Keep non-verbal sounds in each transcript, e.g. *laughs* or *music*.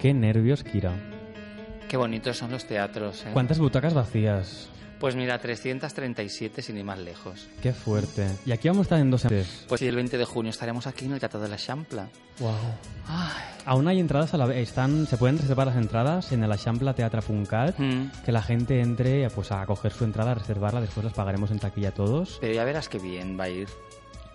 Qué nervios, Kira. Qué bonitos son los teatros. ¿eh? ¿Cuántas butacas vacías? Pues mira, 337 sin ir más lejos. Qué fuerte. Y aquí vamos a estar en dos semanas. Pues sí, el 20 de junio estaremos aquí en el Teatro de la Champla. Wow. Aún hay entradas a la vez. Están, se pueden reservar las entradas en el Achampla Teatra.cat. Mm. Que la gente entre pues, a coger su entrada, a reservarla. Después las pagaremos en taquilla todos. Pero ya verás qué bien va a ir.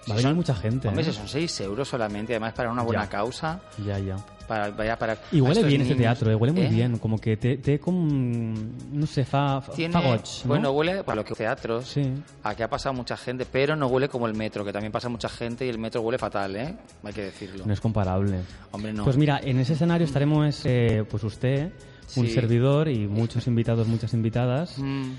Va a venir mucha gente. Hombre, ¿eh? si son 6 euros solamente, además para una buena Ya. causa. Ya, ya. Para, vaya para, Y huele bien este niños. teatro, eh, huele muy ¿Eh? bien. Como que te, te com... No sé, fa, Tiene, ¿no? Bueno, huele para lo que teatros. Sí. Aquí ha pasado mucha gente, pero no huele como el metro, que también pasa mucha gente y el metro huele fatal, ¿eh? Hay que decirlo. No es comparable. Hombre, no. Pues mira, en ese escenario estaremos, eh, pues usted, un Sí. servidor y muchos invitados, muchas invitadas, Mm.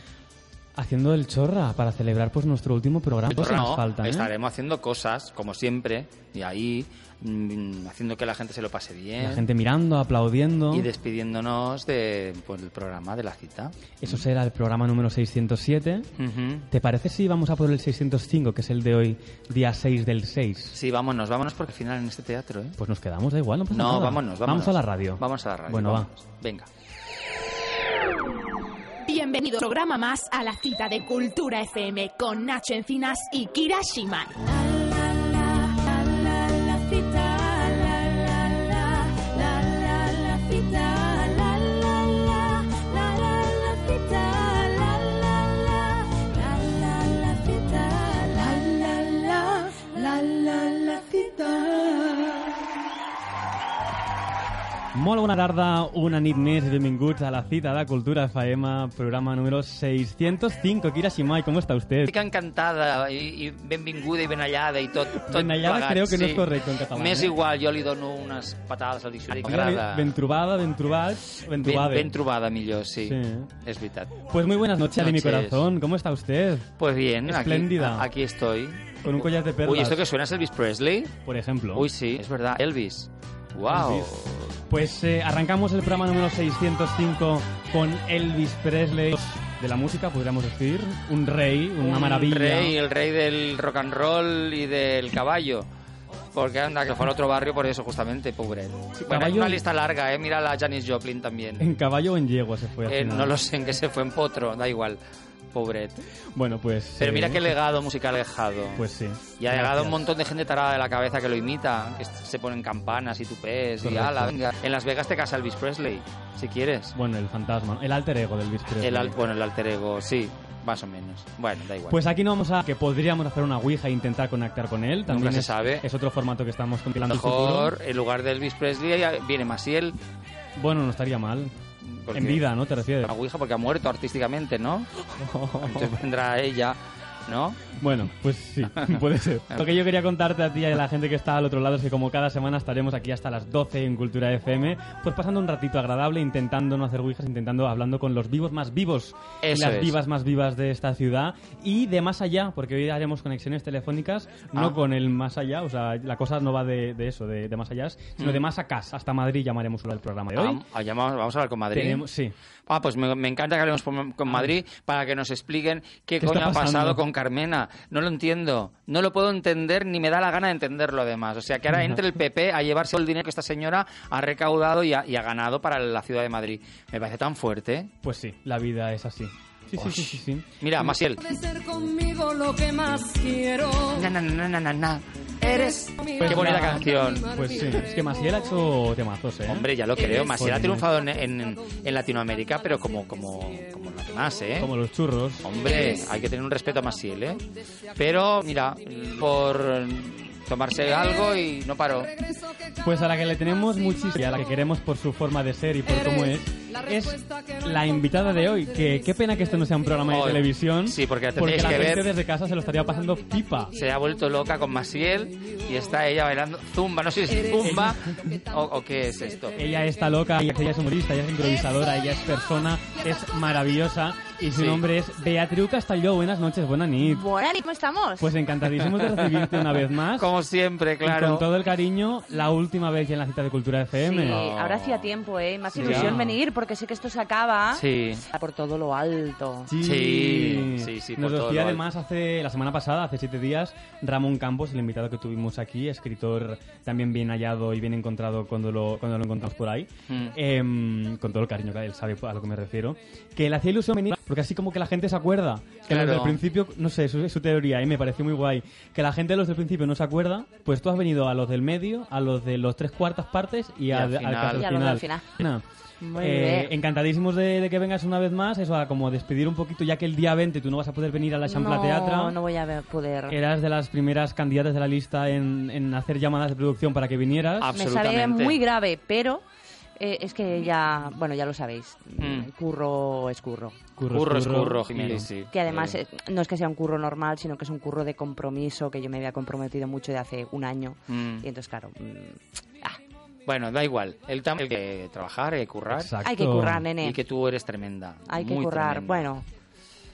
Haciendo el chorra para celebrar pues nuestro último programa. Pues No, nos falta, ¿eh? estaremos haciendo cosas, como siempre, y ahí, mm, haciendo que la gente se lo pase bien. La gente mirando, aplaudiendo. Y despidiéndonos de, pues, del programa, de la cita. Eso será el programa número 607. Ujú. ¿Te parece si vamos a por el 605, que es el de hoy, día 6 del 6? Sí, vámonos, vámonos porque al final en este teatro, ¿eh? Pues nos quedamos, da igual, no pasa No, nada. vámonos, vámonos. Vamos a la radio. Vamos a la radio. Bueno, va. vámonos. Venga. Bienvenido programa más a la cita de Cultura FM con Nacho Encinas y Kira Shiman. Molt bona tarda, una nit més i benvinguts a la cita de Cultura FM, programa número 605. Kira Shimai, ¿cómo está usted? Estic encantada i, i benvinguda i ben hallada i tot, tot Benallada plegat, creo que no sí. es correcto en català, M'és eh? igual, jo li dono unes patades al diccionari. M'agrada. Ben trobada, ben trobats, ben Ben, trobada. ben trobada, millor, sí. Sí. És veritat. Pues muy buenas noches, de mi Noches. corazón. ¿Cómo está usted? Pues bien, aquí, Espléndida. aquí estoy. Con un collar de perlas. Uy, ¿esto que suena es Elvis Presley? Por ejemplo. Uy, sí, es verdad, Elvis. Wow. Pues eh, arrancamos el programa número 605 con Elvis Presley de la música, podríamos decir. Un rey, una Un maravilla. Rey, el rey del rock and roll y del caballo. Porque anda, que fue a otro barrio por eso, justamente, pobre. Bueno, hay una lista larga, ¿eh? Mira la Janis Joplin también. En caballo o en yegua se fue. al Eh, final. no lo sé en qué se fue en potro, da igual. Pobret. Bueno, pues. Pero eh, mira qué legado musical ha dejado. Pues sí. y ha llegado un montón de gente tarada de la cabeza que lo imita, que se ponen campanas y tupés y Correcto. ala, venga. En Las Vegas te casa Elvis Presley, si quieres. Bueno, el fantasma, el alter ego del Elvis Presley. El al- bueno, el alter ego, sí, más o menos. Bueno, da igual. Pues aquí no vamos a que podríamos hacer una ouija e intentar conectar con él. También se es, sabe. Es otro formato que estamos compilando. Mejor, en lugar de Elvis Presley, viene Masiel. Bueno, no estaría mal. En vida, ¿no? Te refieres. La Ouija porque ha muerto artísticamente, ¿no? *laughs* Entonces vendrá ella, ¿no? Bueno, pues sí, *laughs* puede ser. Lo que yo quería contarte a ti y a la gente que está al otro lado es que como cada semana estaremos aquí hasta las 12 en Cultura FM, pues pasando un ratito agradable, intentando no hacer ouijas, intentando hablando con los vivos más vivos y Eso las es. vivas más vivas de esta ciudad y de más allá, porque hoy haremos conexiones telefónicas, no Ah. con el más allá, o sea, la cosa no va de, de eso, de, de más allá, sino Mm. de más acá, hasta Madrid llamaremos el programa de hoy. Ah, ya vamos, a hablar con Madrid. Tenemos- sí. Ah, pues me, me encanta que hablemos con con Madrid para que nos expliquen qué, ¿Qué coño ha pasado con Carmena. No lo entiendo. No lo puedo entender ni me da la gana de entenderlo además. O sea, que ahora entre el PP a llevarse el dinero que esta señora ha recaudado y ha, y ha ganado para la ciudad de Madrid. Me parece tan fuerte. Pues sí, la vida es así. Sí, sí, sí, sí, sí. Mira, Masiel. ser conmigo lo que más quiero. Na, na, na, na, na, na. Eres... Pues Qué bonita canción. Pues sí, es que Maciel ha hecho temazos, ¿eh? Hombre, ya lo creo. Masiel ha Joder. triunfado en, en- en Latinoamérica, pero como, como, como los demás, ¿eh? Como los churros. Hombre, hay que tener un respeto a Masiel, ¿eh? Pero, mira, por tomarse algo y no paró. Pues a la que le tenemos muchísimo y a la que queremos por su forma de ser y por cómo es, es la invitada de hoy. Que qué pena que esto no sea un programa de Hoy. televisión. Sí, porque la porque la que gente ver. desde casa se lo estaría pasando pipa. Se ha vuelto loca con Masiel y está ella bailando zumba. No sé si es zumba o, o qué es esto. Ella está loca, ella es humorista, ella es improvisadora, ella es persona, es maravillosa y su Sí. nombre es Beatriu Castelló. Buenas noches, buena nit. Buena, ¿cómo estamos? Pues encantadísimos de recibirte una vez más. Como siempre, Y claro. con todo el cariño, la última vez ya en la cita de Cultura FM. Sí, No. ahora hacía tiempo, ¿eh? Más Sí. ilusión Ya. venir porque sé que esto se acaba Sí. por todo lo alto. Sí, Sí, sí, sí, por Nos todo decía lo además hace la semana pasada, hace siete días, Ramón Campos, el invitado que tuvimos aquí, escritor también bien hallado y bien encontrado cuando lo, cuando lo encontramos por ahí, Mm. em, con todo el cariño que él sabe a lo que me refiero, que le hacía ilusión venir, porque así como que la gente se acuerda, que Claro. los del principio, no sé, su, su teoría, y me pareció muy guay, que la gente de los del principio no se acuerda, pues tú has venido a los del medio, a los de los tres cuartas partes y, Y a- al al, final. caso Y a los del final. Nada. Muy Eh, bien. encantadísimos de, de que vengas una vez más, eso a como despedir un poquito, ya que el día 20 tú no vas a poder venir a la Champla no, Teatra. no voy a poder. Eras de las primeras candidatas de la lista en, en hacer llamadas de producción para que vinieras. Ah, Me sabe absolutamente. muy grave, pero eh, es que ya, bueno, ya lo sabéis. Mm. Curro es curro. Curro es curro, Jiménez, sí. Que además Eh, eh, no es que sea un curro normal, sino que es un curro de compromiso que yo me había comprometido mucho de hace un año. Mm. Y entonces, claro, mm, ah, Bueno, da igual. El tam- que trabajar, hay que currar. Exacto. hay que currar, nene. Y que tú eres tremenda. Hay que currar. tremenda. Bueno,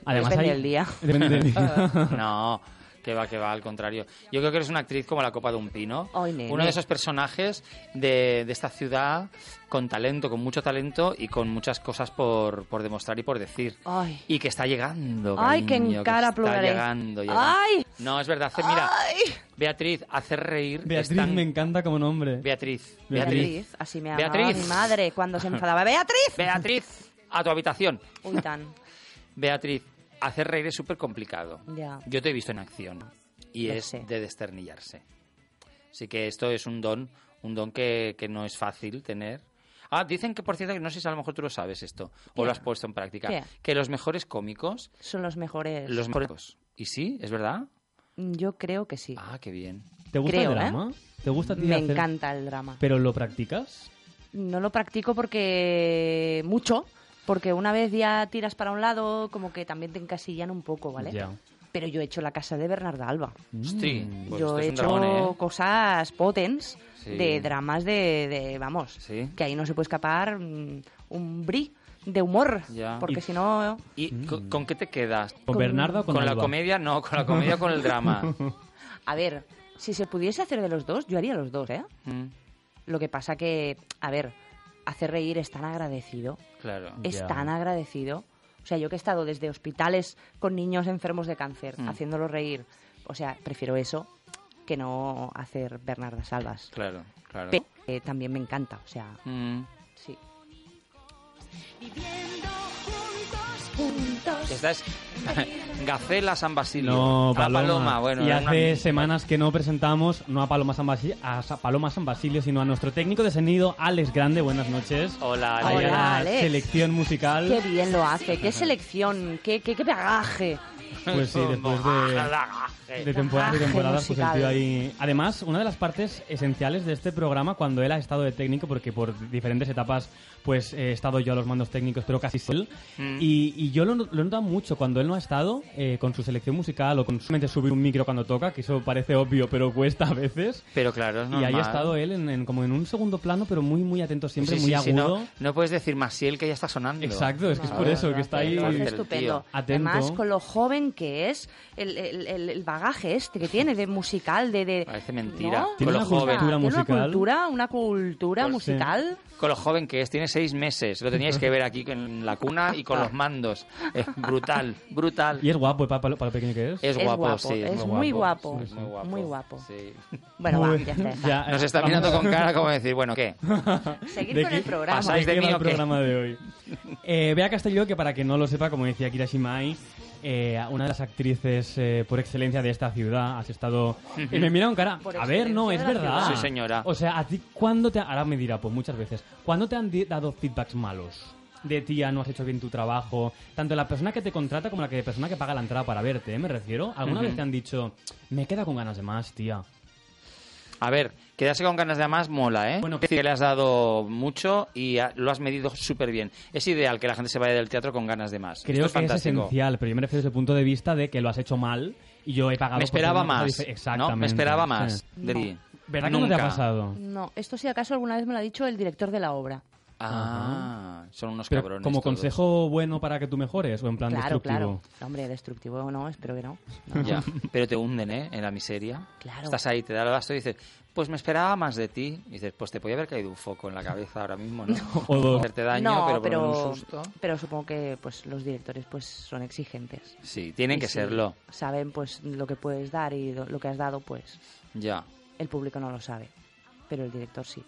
Además depende hay- del día. Depende del día. *laughs* No, que va, que va, al contrario. Yo creo que eres una actriz como la copa de un pino. Uno de esos personajes de, de esta ciudad con talento, con mucho talento y con muchas cosas por, por demostrar y por decir. Ay. Y que está llegando. Ay, que en cara está pluraré. llegando, llegando. Ay. No, es verdad. hace- Mira, Ay. Beatriz, hacer reír. Beatriz tan- me encanta como nombre. Beatriz. Beatriz. Beatriz, así me llamaba Beatriz. mi madre cuando se enfadaba. *laughs* ¡Beatriz! Beatriz, a tu habitación. Uy, tan. Beatriz, hacer reír es súper complicado. Ya. Yo te he visto en acción y Lo es sé. de desternillarse. Así que esto es un don, un don que, que no es fácil tener. Ah, dicen que por cierto, que no sé si a lo mejor tú lo sabes esto o ¿Qué? lo has puesto en práctica, ¿Qué? que los mejores cómicos, Son los mejores. los mejores. ¿Y sí? ¿Es verdad? Yo creo que sí. Ah, qué bien. ¿Te gusta creo, el drama? ¿Te gusta a ti me hacer- encanta el drama. ¿Pero lo practicas? No lo practico porque mucho, porque una vez ya tiras para un lado, como que también te encasillan un poco, ¿vale? Ya. Pero yo he hecho la casa de Bernarda Alba. Hostri, pues yo esto he es un hecho dragón, ¿eh? cosas potens Sí. de dramas de, de- vamos, Sí. que ahí no se puede escapar mm, un bri de humor, Ya. porque si no, ¿Y con, con qué te quedas? ¿Con, Bernardo o con, ¿Con la comedia? No, con la comedia o con el drama. *laughs* a ver, si se pudiese hacer de los dos, yo haría los dos, ¿eh? Mm, Lo que pasa que, a ver, hacer reír es tan agradecido, claro. es Ya. tan agradecido. O sea, yo que he estado desde hospitales con niños enfermos de cáncer, Mm. haciéndolos reír, o sea, prefiero eso que no hacer Bernarda Salvas. Claro, claro. Pero eh, también me encanta, o sea, Mm. sí. Esta es *laughs* Gacela San Basilio. No, Ah, Paloma. bueno. y hace una- semanas que no presentamos no a Paloma San Basilio, a Paloma San Basilio, sino a nuestro técnico de sonido, Alex Grande. Buenas noches. Hola, a Alex. selección musical. Qué bien lo hace, qué selección, qué, qué, qué bagaje. Pues sí, después de, de temporadas y Bagaje temporadas, pues el tío ahí... Además, una de las partes esenciales de este programa, cuando él ha estado de técnico, porque por diferentes etapas, pues he estado yo a los mandos técnicos, pero casi él. Mm. Y, y yo lo, lo he notado mucho cuando él no ha estado, eh, con su selección musical o con solamente subir un micro cuando toca, que eso parece obvio, pero cuesta a veces. Pero claro, es Y ahí ha normal. estado él en, en- como en un segundo plano, pero muy, muy atento siempre, Sí, muy sí, agudo. no, no puedes decir Masiel que ya está sonando. Exacto, es que es No, por eso, que está ahí... estupendo. Atento. Además, con lo joven que es, el, el- el- el bagaje este que tiene de musical, de... de Parece mentira. ¿no? Tiene una joven. cultura Tiene una musical. cultura, una cultura Pues sí. musical. Con lo joven que es, tiene seis meses. Lo teníais que ver aquí en la cuna y con los mandos. Es brutal, brutal. Y es guapo, eh, para, para lo pequeño que es. Es Es guapo, guapo, sí. es muy guapo. Es muy guapo. Muy guapo. sí. Bueno, va, ya está. ya está. ya, Nos está vamos. mirando con cara como decir, bueno, ¿qué? Seguir ¿De con qué el programa. pasáis de ¿De qué mí el programa de hoy? Eh, Bea Castelló, que para que no lo sepa, como decía Kira Shimai, eh, una de las actrices eh, por excelencia de esta ciudad, has estado... Y me mira con cara, Por a ver, no, es verdad. Sí, señora. O sea, a ti, ¿cuándo te... Ahora me dirá, pues muchas veces, ¿cuándo te han dado feedbacks malos? De tía, no has hecho bien tu trabajo. Tanto la persona que te contrata como la que, persona que paga la entrada para verte, ¿eh? Me refiero. ¿Alguna vez te han dicho, me queda con ganas de más, tía? A ver, quedarse con ganas de más mola, ¿eh? Bueno, Es decir, que le has dado mucho y lo has medido súper bien. Es ideal que la gente se vaya del teatro con ganas de más. Creo Esto que es fantástico. esencial, pero yo me refiero desde el punto de vista de que lo has hecho mal y yo he pagado. Me esperaba más. Exactamente. Me esperaba más Sí. de ti. ¿Verdad que no te ha Nunca. pasado? No, esto si acaso alguna vez me lo ha dicho el director de la obra. Ah, son unos Pero cabrones. como todos. consejo bueno para que tú mejores o en plan Claro, destructivo. claro. No, Hombre, destructivo no, espero que no. No. Ya, pero te hunden, ¿eh? En la miseria. Claro. Estás ahí, te da el basto y dices, pues me esperaba más de ti. Y dices, pues te podía haber caído un foco en la cabeza ahora mismo, ¿no? *laughs* O dos. Hacerte daño, no, pero, pero, un susto. pero supongo que pues los directores pues son exigentes. Sí, tienen Y que si serlo. Saben pues lo que puedes dar y lo lo que has dado, pues Ya. el público no lo sabe, pero el director sí.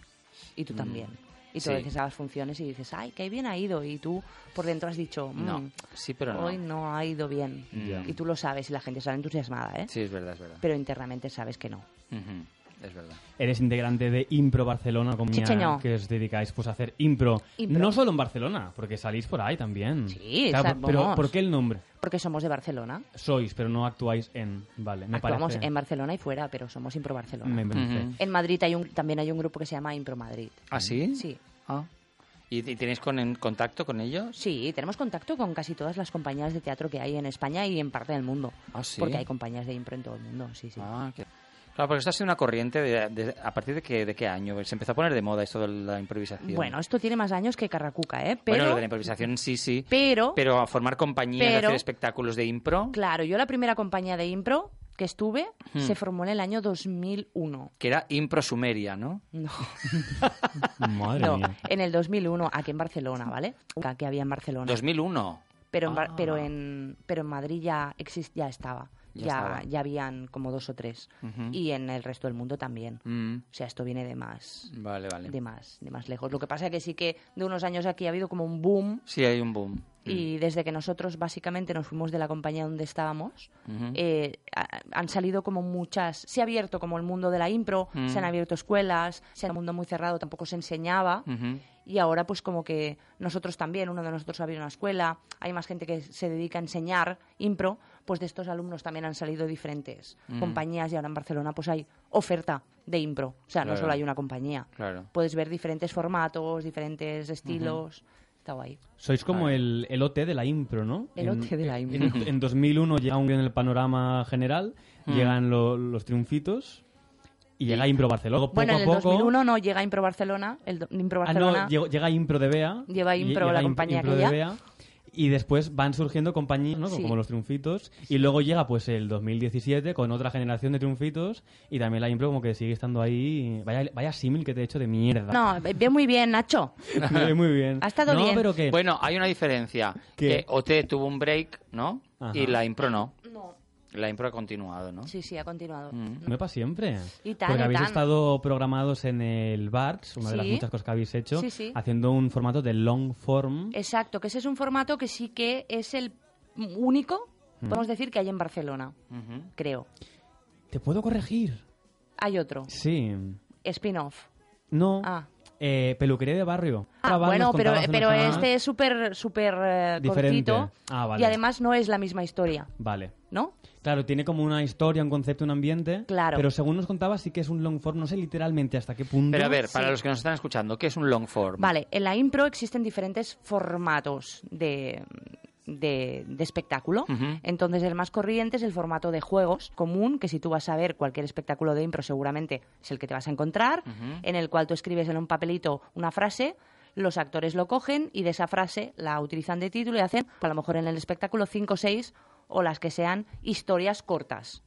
Y tú Mm, también. Y tú sí. a veces a las funciones y dices, ay, qué bien ha ido. Y tú por dentro has dicho, "Mm, No, sí, pero no. hoy no ha ido bien. Ya. Y tú lo sabes y la gente sale entusiasmada, ¿eh? Sí, es verdad, es verdad. Pero internamente sabes que no. Ujú, Es verdad. Eres integrante de Impro Barcelona, compañía que os dedicáis pues, a hacer impro. Impro. No solo en Barcelona, porque salís por ahí también. Sí, Claro, o sea, pero vamos. ¿por qué el nombre? Porque somos de Barcelona. Sois, pero no actuáis en. Vale, me Actuamos parece. en Barcelona y fuera, pero somos Impro Barcelona. me parece. Ujú. En Madrid hay un, también hay un grupo que se llama Impro Madrid. ¿Ah, sí? Sí. Ah. ¿Y, y tenéis con, en contacto con ellos? Sí, tenemos contacto con casi todas las compañías de teatro que hay en España y en parte del mundo. Ah, sí. Porque hay compañías de impro en todo el mundo, sí, sí. Ah, qué- Claro, porque esto ha sido una corriente de, de- a partir de qué, de qué año se empezó a poner de moda esto de la improvisación. Bueno, esto tiene más años que Carracuca, ¿eh? Pero, Bueno, lo de la improvisación sí, sí. pero, Pero a formar compañías, Pero- hacer espectáculos de impro, claro, yo la primera compañía de impro que estuve Hmm. se formó en el año 2001. que era impro sumeria, ¿no? No, *laughs* Madre no, mía. en el 2001, aquí en Barcelona, ¿vale? Que había en Barcelona. 2001. Pero en, Bar- Ah. pero en, pero en Madrid ya, exist, ya estaba. Ya Ya, habían como dos o tres. Y en el resto del mundo también. Mm, O sea, esto viene de más, Vale, vale. de más, de más lejos. Lo que pasa es que sí que de unos años aquí ha habido como un boom Sí, hay un boom. y desde que nosotros básicamente nos fuimos de la compañía donde estábamos, eh, ha- han salido como muchas, se ha abierto como el mundo de la impro, Mm. se han abierto escuelas, se ha un mundo muy cerrado, tampoco se enseñaba. Ujú. Y ahora pues como que nosotros también, uno de nosotros ha abierto una escuela, hay más gente que se dedica a enseñar impro, pues de estos alumnos también han salido diferentes Mm. compañías y ahora en Barcelona pues hay oferta de impro, o sea, no solo hay una compañía. Claro. Puedes ver diferentes formatos, diferentes estilos, está guay. Sois como el, el OT de la impro, ¿no? El En- OT de la impro. En, en 2001 llega un en el panorama general, Mm. llegan lo- los triunfitos y llega Impro Barcelona. Bueno, en el a poco, 2001 no llega Impro Barcelona, el do- Impro Ah, Barcelona no, llegó- llega Impro de Bea. Lleva y- Impro, la compañía Impro que de ya. Bea, y después van surgiendo compañías, ¿no? Sí. Como los triunfitos. Y luego llega pues el 2017 con otra generación de triunfitos y también la Impro como que sigue estando ahí. Vaya, vaya símil que te he hecho de mierda. No, ve muy bien, Nacho. *laughs* Muy bien. Ha estado no, bien. pero que... Bueno, hay una diferencia. ¿Qué? Que OT tuvo un break, ¿no? Ajá. Y la impro no. La impro ha continuado, ¿no? Sí, sí, ha continuado. Mm. No para siempre. Y tan, Porque y habéis tan. estado programados en el BARTS, una de las muchas cosas que habéis hecho, Sí, sí. haciendo un formato de long form. Exacto, que ese es un formato que sí que es el único, Mm. podemos decir, que hay en Barcelona, creo. ¿Te puedo corregir? Hay otro, Sí. spin-off. No. Ah. Eh, peluquería de barrio. Ah, bueno, pero, pero este es súper súper eh, cortito Ah, vale. y además no es la misma historia, Vale. ¿no? Claro, tiene como una historia, un concepto, un ambiente. Claro. Pero según nos contabas, sí que es un long form. No sé literalmente hasta qué punto. Pero a ver, para Sí. los que nos están escuchando, ¿qué es un long form? Vale, en la impro existen diferentes formatos de, de, de espectáculo. Entonces, el más corriente es el formato de juegos común, que si tú vas a ver cualquier espectáculo de impro, seguramente es el que te vas a encontrar, en el cual tú escribes en un papelito una frase. Los actores lo cogen y de esa frase la utilizan de título y hacen, a lo mejor en el espectáculo, cinco o seis o las que sean historias cortas.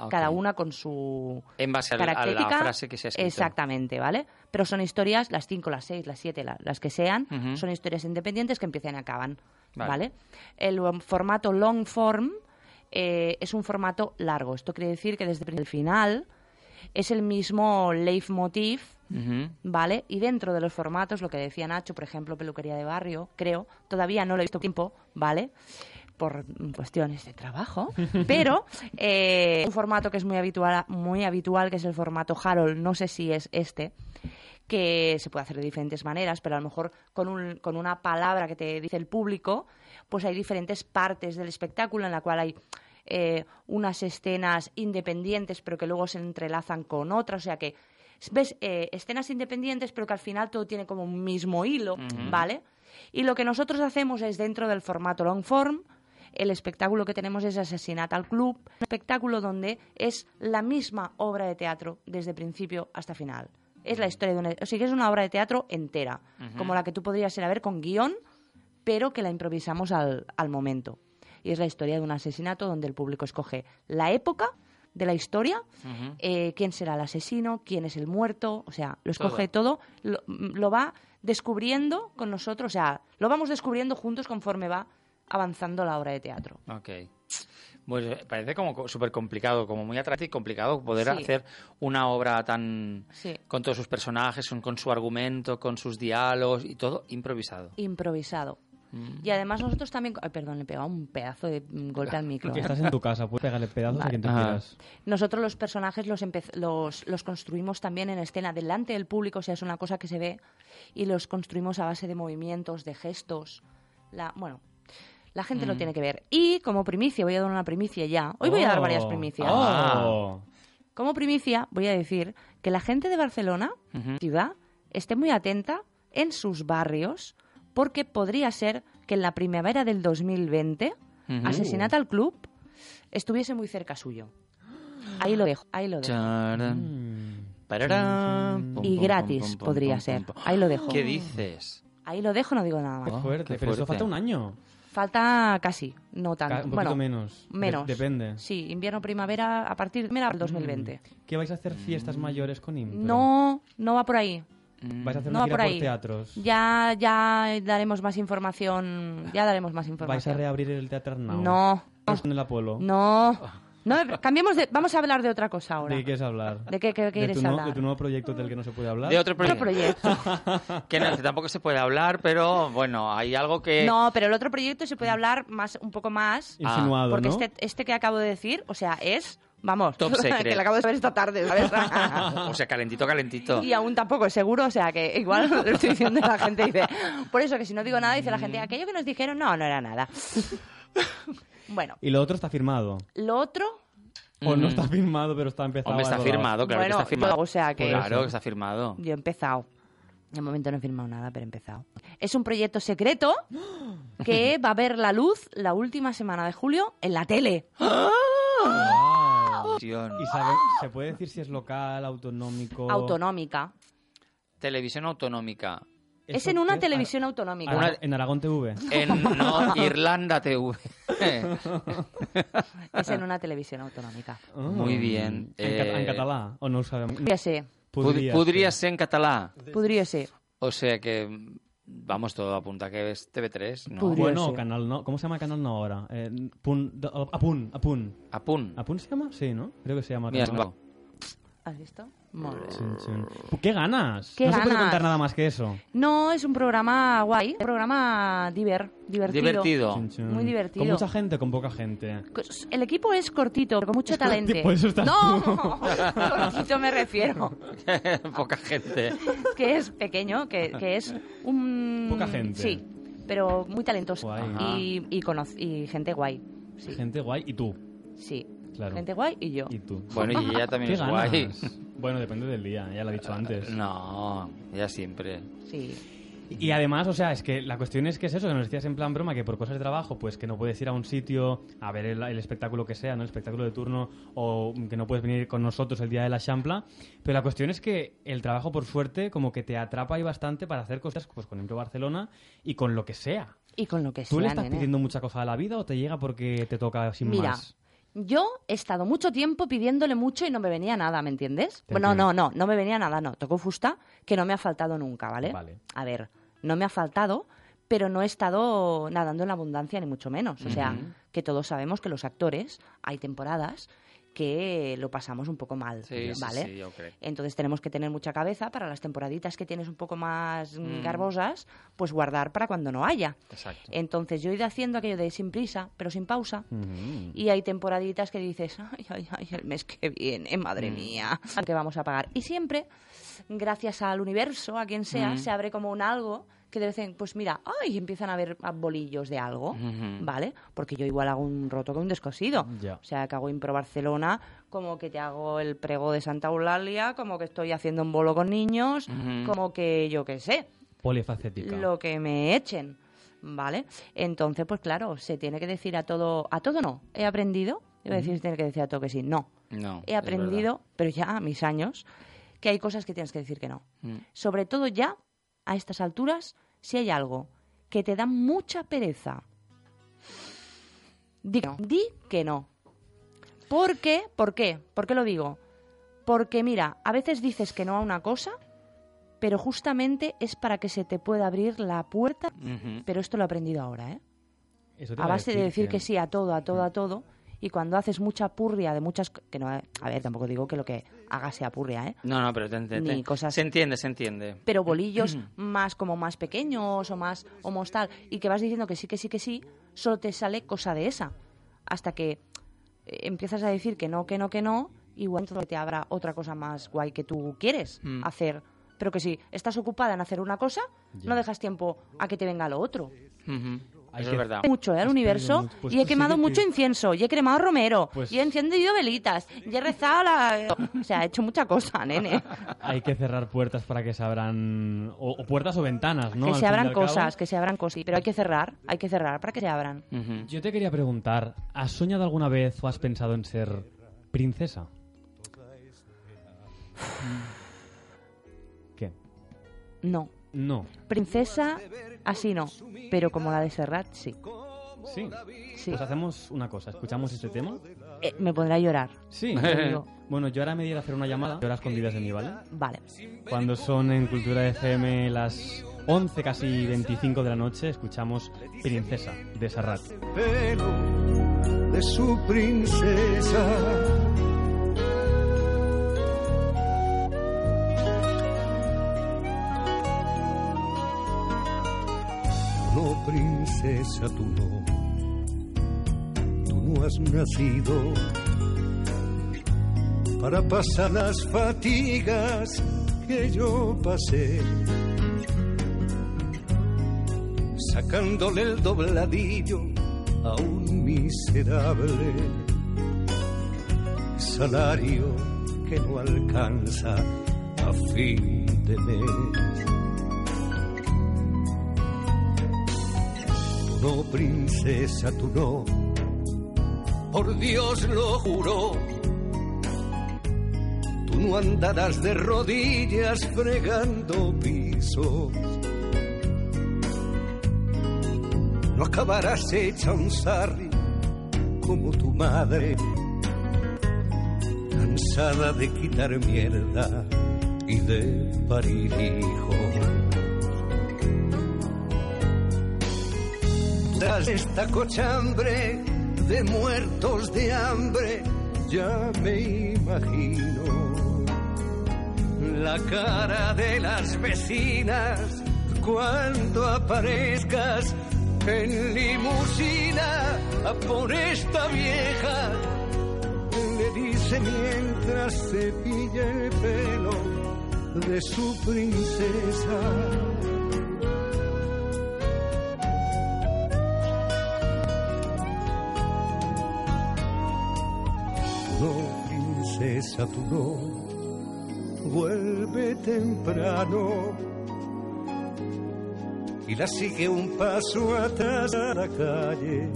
Ok. Cada una con su En base a la- a la característica. frase que se ha escrito. Exactamente, ¿vale? Pero son historias, las cinco, las seis, las siete, la- las que sean, son historias independientes que empiezan y acaban, Vale. ¿vale? El um, formato long form eh, es un formato largo. Esto quiere decir que desde el final es el mismo leitmotiv. ¿vale? Y dentro de los formatos, lo que decía Nacho, por ejemplo, peluquería de barrio, creo, todavía no lo he visto tiempo, ¿vale? Por cuestiones de trabajo, *laughs* pero eh, un formato que es muy habitual, muy habitual, que es el formato Harold, no sé si es este, que se puede hacer de diferentes maneras, pero a lo mejor con, un- con una palabra que te dice el público, pues hay diferentes partes del espectáculo en la cual hay eh, unas escenas independientes, pero que luego se entrelazan con otras. O sea que ves eh, escenas independientes, pero que al final todo tiene como un mismo hilo, ¿vale? Y lo que nosotros hacemos es dentro del formato long form. El espectáculo que tenemos es Asesinat al Club, un espectáculo donde es la misma obra de teatro desde principio hasta final. Es la historia de una... O sea, que es una obra de teatro entera, como la que tú podrías ir a ver con guion, pero que la improvisamos al, al momento. Y es la historia de un asesinato donde el público escoge la época de la historia, eh, quién será el asesino, quién es el muerto, o sea, lo escoge todo, lo, lo va descubriendo con nosotros, o sea, lo vamos descubriendo juntos conforme va avanzando la obra de teatro. Pues eh, parece como súper complicado, como muy atractivo y complicado poder Sí. hacer una obra tan... Sí. con todos sus personajes, con, su argumento, con sus diálogos y todo improvisado. Improvisado. Mm. Y además nosotros también... Ay, perdón, le he pegado un pedazo de mm, golpe al micro. Estás en tu casa, puedes pegarle pedazos a quien tú Ajá. quieras. Nosotros los personajes los, empe- los, los construimos también en escena delante del público, o sea, es una cosa que se ve, y los construimos a base de movimientos, de gestos. La, bueno, la gente Mm. lo tiene que ver. Y como primicia, voy a dar una primicia ya. Hoy voy a dar Oh. varias primicias. Oh. Como primicia, voy a decir que la gente de Barcelona, ciudad, esté muy atenta en sus barrios, porque podría ser que en la primavera del 2020, Ujú. Asesinata al Club estuviese muy cerca suyo. Ahí lo dejo, ahí lo dejo. Pararán. Y gratis pum, pum, podría pum, ser. pum, pum. Ahí lo dejo. ¿Qué dices? Ahí lo dejo, no digo nada Qué más. Oh, fuerte, qué pero eso fuerte. falta un año. Falta casi, no Ca- tanto. Un poquito bueno, menos. De- menos. depende. Sí, invierno, primavera, a partir de del 2020. ¿Qué vais a hacer fiestas mayores con Impro? No, no va por ahí. ¿Vais a hacer No una gira por por, teatros? Ya, ya daremos más información. Ya daremos más ¿Vais a información. reabrir el Teatro Arnau? No, ¿En el Apolo? no, no. Cambiemos de. Vamos a hablar de otra cosa ahora. ¿De qué quieres hablar? ¿De qué, qué ¿De quieres tu, no- hablar? ¿De tu nuevo proyecto del que no se puede hablar? De otro Otro proyecto. proyecto. *laughs* Que no, que tampoco se puede hablar, pero bueno, hay algo que... No, pero el otro proyecto se puede hablar más, un poco más. Insinuado, Porque ¿no? este, este que acabo de decir, o sea, es. Vamos, Top *laughs* secret. que lo acabo de saber esta tarde, ¿sabes? *laughs* O sea, calentito, calentito. y aún tampoco es seguro, o sea, que igual lo estoy diciendo la gente dice. Por eso que si no digo nada, dice la gente, aquello que nos dijeron, no, no era nada. Bueno, Y lo otro está firmado. lo otro. O no Mm. está firmado, pero está empezado. Hombre, a está firmado, claro bueno, que está firmado. yo, o sea que. Claro que está firmado. Yo he empezado. De momento no he firmado nada, pero he empezado. Es un proyecto secreto que *gasps* va a ver la luz la última semana de julio en la tele. Wow. Televisión. ¿Y sabe- se puede decir si es local, autonómico? Autonómica. Televisión autonómica. Es ¿Eso en una qué? televisión autonómica. Ara- En Aragón TV. En no, Irlanda TV. *laughs* *laughs* Es en una televisión autonómica. Ah. Muy bien. En, Eh, en català? O no ho sabem? Podria ser. Podria, podria ser en català. Podria ser. O sea que, vamos, todo apunta que es TV3, ¿no? Podria Bueno, ser. Canal No. ¿Cómo se llama Canal No ahora? Eh, pun, de- Apun, Apun. A punt. ¿Apun se llama? Sí, ¿no? Creo que se llama. Mira, Canal va. ¿Has visto? Molt bé. ¡Qué no se puede contar nada más que eso. No, es un programa guay. Un programa diver, divertido. Divertido. Muy divertido. ¿Con mucha gente con poca gente? El equipo es cortito, pero con mucho talento. *laughs* Por eso estás no, tú. *laughs* cortito me refiero. *laughs* Poca gente. Que es pequeño, que, que es un... Poca gente. Sí, pero muy talentoso. Guay. Y, y gente guay. Sí, Gente guay. ¿Y tú? sí. Claro. Gente guay y yo. ¿Y tú? Bueno, y ella también ¿Qué es ganas? guay. Bueno, depende del día, ya lo he dicho antes. No, ella siempre. Sí. Y además, o sea, es que la cuestión es que es eso, que nos decías en plan broma, que por cosas de trabajo, pues que no puedes ir a un sitio a ver el, el espectáculo que sea, ¿no? El espectáculo de turno, o que no puedes venir con nosotros el día de la champla. Pero la cuestión es que el trabajo, por suerte, como que te atrapa ahí bastante para hacer cosas pues con Impro Barcelona y con lo que sea. Y con lo que ¿Tú sea, le estás nene. pidiendo mucha cosa a la vida o te llega porque te toca sin Mira, más? Yo he estado mucho tiempo pidiéndole mucho y no me venía nada, ¿me entiendes? Bueno, no, entiendo. no, no me venía nada, no. Tocó fusta que no me ha faltado nunca, ¿vale? Vale. A ver, no me ha faltado, pero no he estado nadando en la abundancia, ni mucho menos. O sea, que todos sabemos que los actores, hay temporadas que lo pasamos un poco mal, Sí, ¿vale? sí. Entonces tenemos que tener mucha cabeza para las temporaditas que tienes un poco más mm, Mm. garbosas, pues guardar para cuando no haya. Exacto. Entonces yo he ido haciendo aquello de sin prisa, pero sin pausa. Y hay temporaditas que dices, ay, ay, ay, el mes que viene, madre Mm. mía, que vamos a pagar. Y siempre, gracias al universo, a quien sea, se abre como un algo que de vez en pues mira, ay, empiezan a ver a bolillos de algo. ¿vale? Porque yo igual hago un roto con un descosido. O sea, que hago Impro Barcelona, como que te hago el prego de Santa Eulalia, como que estoy haciendo un bolo con niños, como que yo qué sé, Polifacética. lo que me echen, ¿vale? Entonces, pues claro, se tiene que decir a todo, a todo no, he aprendido, iba a decir, se tiene que decir a todo que sí, no. No. He aprendido, pero ya a mis años, que hay cosas que tienes que decir que no. Mm. Sobre todo ya, a estas alturas, si hay algo que te da mucha pereza, di que no. Di que no. ¿Por qué? ¿Por qué? ¿Por qué lo digo? Porque mira, a veces dices que no a una cosa, pero justamente es para que se te pueda abrir la puerta. Pero esto lo he aprendido ahora, ¿eh? Eso te a base de decir que sí a todo, a todo, a todo. Y cuando haces mucha purria de muchas... que no, a ver, tampoco digo que lo que haga sea purria, ¿eh? No, no, pero te, te- Ni cosas- se entiende, se entiende. Pero bolillos *clears throat* más como más pequeños o más o más tal. Y que vas diciendo que sí, que sí, que sí, solo te sale cosa de esa. Hasta que eh, empiezas a decir que no, que no, que no, igual entonces te habrá otra cosa más guay que tú quieres Mm. hacer. Pero que si estás ocupada en hacer una cosa, no dejas tiempo a que te venga lo otro. Hay Eso que- es verdad. mucho ¿eh? al universo. Pues y he quemado mucho incienso y he cremado romero Pues- y he encendido velitas y he rezado la... o sea he hecho mucha cosa nene Hay que cerrar puertas para que se abran. O, o puertas o ventanas, ¿no? que Al se abran cosas que se abran cosas pero hay que cerrar hay que cerrar para que se abran. Yo te quería preguntar, ¿has soñado alguna vez o has pensado en ser princesa? ¿Qué? no No. princesa así no pero como la de Serrat sí Sí. sí Pues hacemos una cosa, escuchamos este tema. Eh, me pondré a llorar Sí. *laughs* bueno, yo ahora me iré a hacer una llamada, de horas escondidas de mí, ¿vale? vale Cuando son en Cultura FM las 11, casi 25 de la noche, escuchamos Princesa de Serrat. pelo de su princesa. Princesa, tú no, tú no has nacido para pasar las fatigas que yo pasé sacándole el dobladillo a un miserable salario que no alcanza a fin de mes. Tú no, princesa, tú no, por Dios lo juro. Tú no andarás de rodillas fregando pisos. no acabarás hecha un sarri como tu madre, cansada de quitar mierda y de parir hijos. Esta cochambre de muertos de hambre, ya me imagino la cara de las vecinas cuando aparezcas en limusina por esta vieja. Le dice mientras cepilla el pelo de su princesa. No, vuelve temprano. Y la sigue un paso atrás a la calle,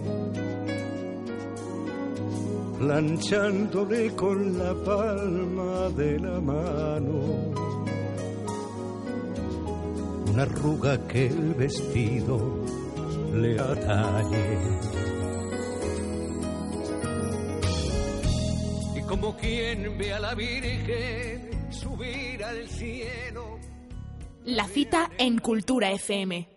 planchándole con la palma de la mano. Una arruga que el vestido le atañe. Como quien ve a la Virgen subir al cielo. La cita en Cultura FM.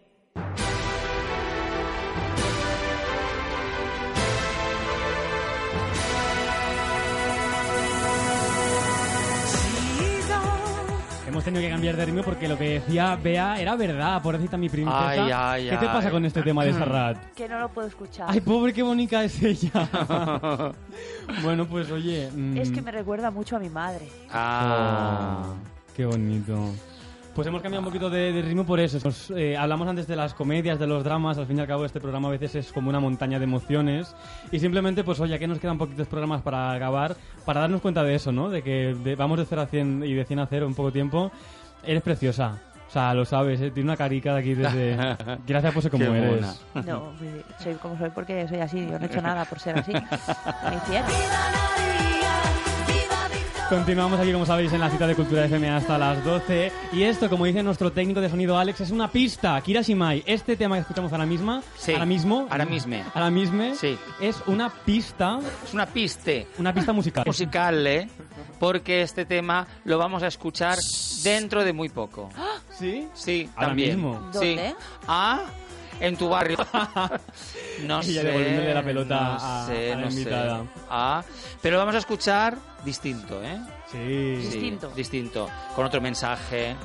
Hemos tenido que cambiar de ritmo porque lo que decía Bea era verdad, pobrecita mi princesa. Ay, ay, ¿Qué te pasa ay. con este tema de Serrat? que no lo puedo escuchar Ay, pobre, qué bonita es ella. *laughs* bueno, pues oye... mm, es que me recuerda mucho a mi madre Ah. oh, qué bonito. Pues hemos cambiado un poquito de, de ritmo por eso. Nos, eh, hablamos antes de las comedias, de los dramas. Al fin y al cabo, este programa a veces es como una montaña de emociones. Y simplemente, pues oye, que nos quedan poquitos programas para acabar, para darnos cuenta de eso, ¿no? De que de- vamos de 0 a 100 y de 100 a 0 en poco tiempo. Eres preciosa. O sea, lo sabes, ¿eh? tiene una carica de aquí desde... *laughs* Gracias por ser como Qué eres. No, soy como soy porque soy así. Yo no he hecho nada por ser así. *laughs* Me hicieron. Continuamos aquí, como sabéis, en la cita de Cultura FM hasta las 12. Y esto, como dice nuestro técnico de sonido Alex, es una pista. Kira Shimai, este tema que escuchamos ahora misma, Sí, ahora mismo, ahora mismo. ahora mismo, Sí. es una pista, Es una piste una pista musical. musical, ¿eh? Porque este tema lo vamos a escuchar dentro de muy poco. ¿Sí? Sí, Ahora también. mismo. Sí. ¿Dónde? Ah, en tu barrio. *laughs* No Ella sé. devolviéndole la pelota no a- sé, a la no sé. invitada. Ah, pero lo vamos a escuchar distinto, ¿eh? Sí. Sí, Distinto. distinto. Con otro mensaje